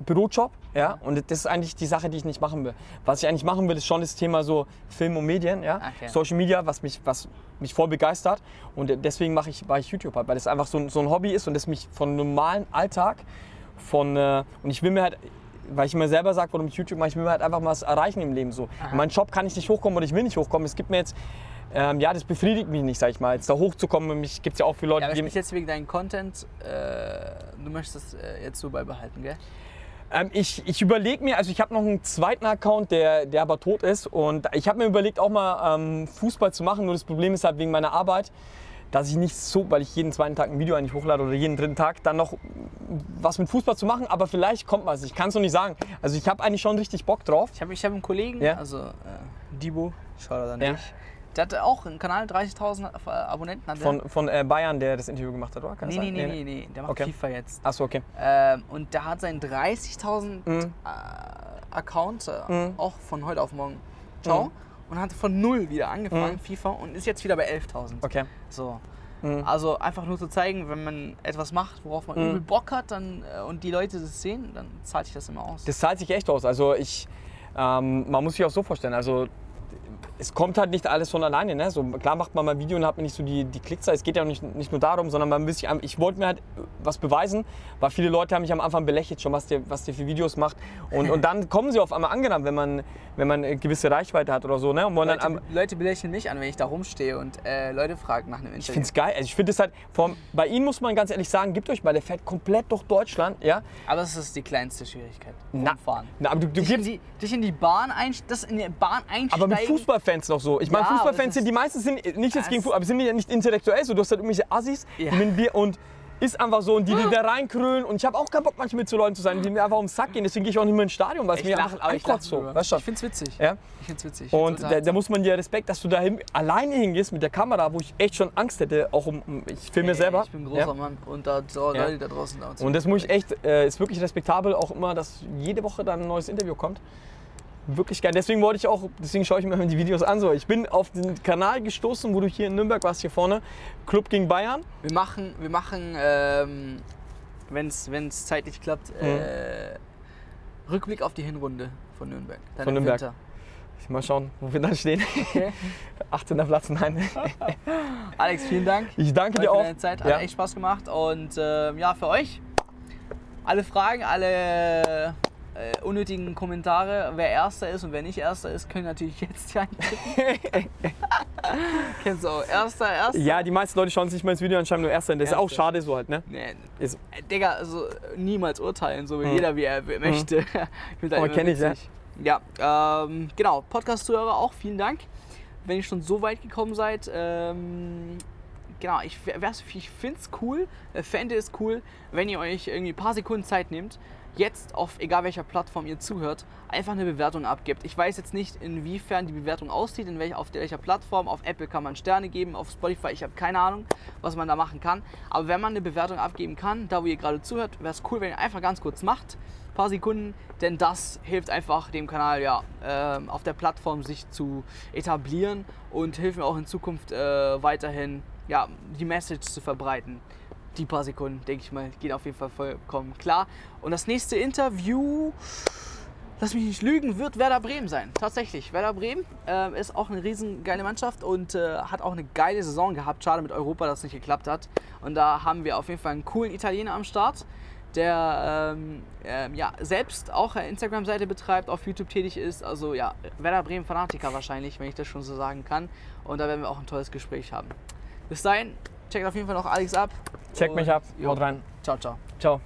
Bürojob, ja, und das ist eigentlich die Sache, die ich nicht machen will. Was ich eigentlich machen will, ist schon das Thema so Film und Medien, ja, Okay. Social Media, was mich, was mich voll begeistert und deswegen mache ich, mache ich YouTube halt, weil das einfach so, ein- so ein Hobby ist und das mich von normalen Alltag, von, äh, und ich will mir halt, weil ich mir selber sage, warum ich YouTube mache, ich will mir halt einfach mal was erreichen im Leben so. Und mein Job kann ich nicht hochkommen oder ich will nicht hochkommen. Es gibt mir jetzt, ähm, ja, das befriedigt mich nicht, sag ich mal, jetzt da hochzukommen. Mich gibt es ja auch viele Leute, Ja, aber die. jetzt wegen deinem Content, äh, du möchtest das äh, jetzt so beibehalten, gell? Ähm, ich ich überlege mir, also ich habe noch einen zweiten Account, der, der aber tot ist. Und ich habe mir überlegt, auch mal ähm, Fußball zu machen. Nur das Problem ist halt wegen meiner Arbeit, dass ich nicht so, weil ich jeden zweiten Tag ein Video eigentlich hochlade oder jeden dritten Tag, dann noch was mit Fußball zu machen. Aber vielleicht kommt was. Ich kann es noch nicht sagen. Also ich habe eigentlich schon richtig Bock drauf. Ich habe ich hab einen Kollegen, Ja. also äh, Dibo, schau da dann Ja. nicht. Der hatte auch einen Kanal, 30.000 äh, Abonnenten hat. Von, von äh, Bayern, der das Interview gemacht hat, oder? Kann nee, nee, nee, nee, nee, der macht Okay. FIFA jetzt. Achso, okay. Ähm, und der hat seinen 30.000 Mhm. äh, Account äh, Mhm. auch von heute auf morgen. Ciao. Mhm. Und hat von null wieder angefangen, Mhm. FIFA, und ist jetzt wieder bei 11.000. Okay. So. Mhm. Also einfach nur zu zeigen, wenn man etwas macht, worauf man Mhm. übel Bock hat dann, äh, und die Leute das sehen, dann zahlt sich das immer aus. Das zahlt sich echt aus. Also ich, ähm, man muss sich auch so vorstellen. Also es kommt halt nicht alles von alleine. Ne? So, klar macht man mal ein Video und hat man nicht so die, die Klickzahl. Es geht ja nicht, nicht nur darum, sondern man will sich, ich wollte mir halt was beweisen, weil viele Leute haben mich am Anfang belächelt, schon was der, was der für Videos macht. Und, und dann kommen sie auf einmal angenommen, wenn man, wenn man eine gewisse Reichweite hat oder so. Ne? Und Leute, dann Leute belächeln mich an, wenn ich da rumstehe und äh, Leute fragen nach einem ich Interview. finde es geil. Also ich finde es halt, vom, bei ihm muss man ganz ehrlich sagen, gibt euch mal, der fährt komplett durch Deutschland. Ja? Aber das ist die kleinste Schwierigkeit vom Na, na, aber du, du dich, in gibst, die, dich in die Bahn einsteigen, das in die Bahn einsteigen. aber mit Fußballfans noch so. Ich meine, Ja, Fußballfans sind, die meisten sind nicht jetzt gegen Fußball, aber sind ja nicht intellektuell so. Du hast halt irgendwelche Assis, Ja. mit Bier und ist einfach so und die, die da reinkrölen und ich habe auch keinen Bock manchmal mit so Leuten zu sein, die mir einfach ums Sack gehen. Deswegen gehe ich auch nicht mehr ins Stadion, weil es Ich mir einfach ankotzt so. Weißt du? Ich find's witzig. Ja? Ich find's witzig. Und da, da muss man dir Respekt, dass du da alleine hingehst mit der Kamera, wo ich echt schon Angst hätte, auch um, ich filme Ey, selber. Ich bin ein großer ja. Mann und da so Ja. Leute da draußen da Und das muss ich echt, äh, ist wirklich respektabel, auch immer, dass jede Woche dann ein neues Interview kommt. Wirklich geil. Deswegen wollte ich auch, deswegen schaue ich mir die Videos an. So, ich bin auf den Kanal gestoßen, wo du hier in Nürnberg warst, hier vorne, Club gegen Bayern. Wir machen, wir machen ähm, wenn es zeitlich klappt, Mhm. äh, Rückblick auf die Hinrunde von Nürnberg. Dann Von Nürnberg. Winter. Mal schauen, wo wir dann stehen. Okay. 18. Platz, nein. Alex, vielen Dank. Ich danke dir für auch. deine Zeit. Hat Ja. echt Spaß gemacht. Und ähm, ja, für euch, alle Fragen, alle äh, unnötigen Kommentare, wer Erster ist und wer nicht Erster ist, können natürlich jetzt hier eintippen. Kennst du auch. Erster, Erster. Ja, die meisten Leute schauen sich nicht mal ins Video an, schreiben nur Erster. Das ist auch Erster. schade so halt, ne? Nee, Ist, äh, Digga, also niemals urteilen, so wie Mhm. jeder, wie er er möchte. ich find das Aber immer kenn ich, ja. witzig. Ja, ähm, genau. Podcast-Zuhörer auch, vielen Dank. Wenn ihr schon so weit gekommen seid, ähm, genau, ich, ich finde es cool, äh, fände es cool, wenn ihr euch irgendwie ein paar Sekunden Zeit nehmt, jetzt auf egal welcher Plattform ihr zuhört, einfach eine Bewertung abgibt. Ich weiß jetzt nicht, inwiefern die Bewertung aussieht, in welcher, auf welcher Plattform. Auf Apple kann man Sterne geben, auf Spotify, ich habe keine Ahnung, was man da machen kann. Aber wenn man eine Bewertung abgeben kann, da wo ihr gerade zuhört, wäre es cool, wenn ihr einfach ganz kurz macht, ein paar Sekunden, denn das hilft einfach dem Kanal ja ähm, auf der Plattform sich zu etablieren und hilft mir auch in Zukunft äh, weiterhin ja, die Message zu verbreiten. Die paar Sekunden, denke ich mal, gehen auf jeden Fall vollkommen klar. Und das nächste Interview, lass mich nicht lügen, wird Werder Bremen sein. Tatsächlich. Werder Bremen äh, ist auch eine riesen geile Mannschaft und äh, hat auch eine geile Saison gehabt. Schade mit Europa, dass es nicht geklappt hat. Und da haben wir auf jeden Fall einen coolen Italiener am Start, der ähm, ähm, ja, selbst auch eine Instagram-Seite betreibt, auf YouTube tätig ist. Also ja, Werder Bremen Fanatiker wahrscheinlich, wenn ich das schon so sagen kann. Und da werden wir auch ein tolles Gespräch haben. Bis dahin, checkt auf jeden Fall noch Alex ab. check mich ab, haut rein. Ciao, ciao. Ciao.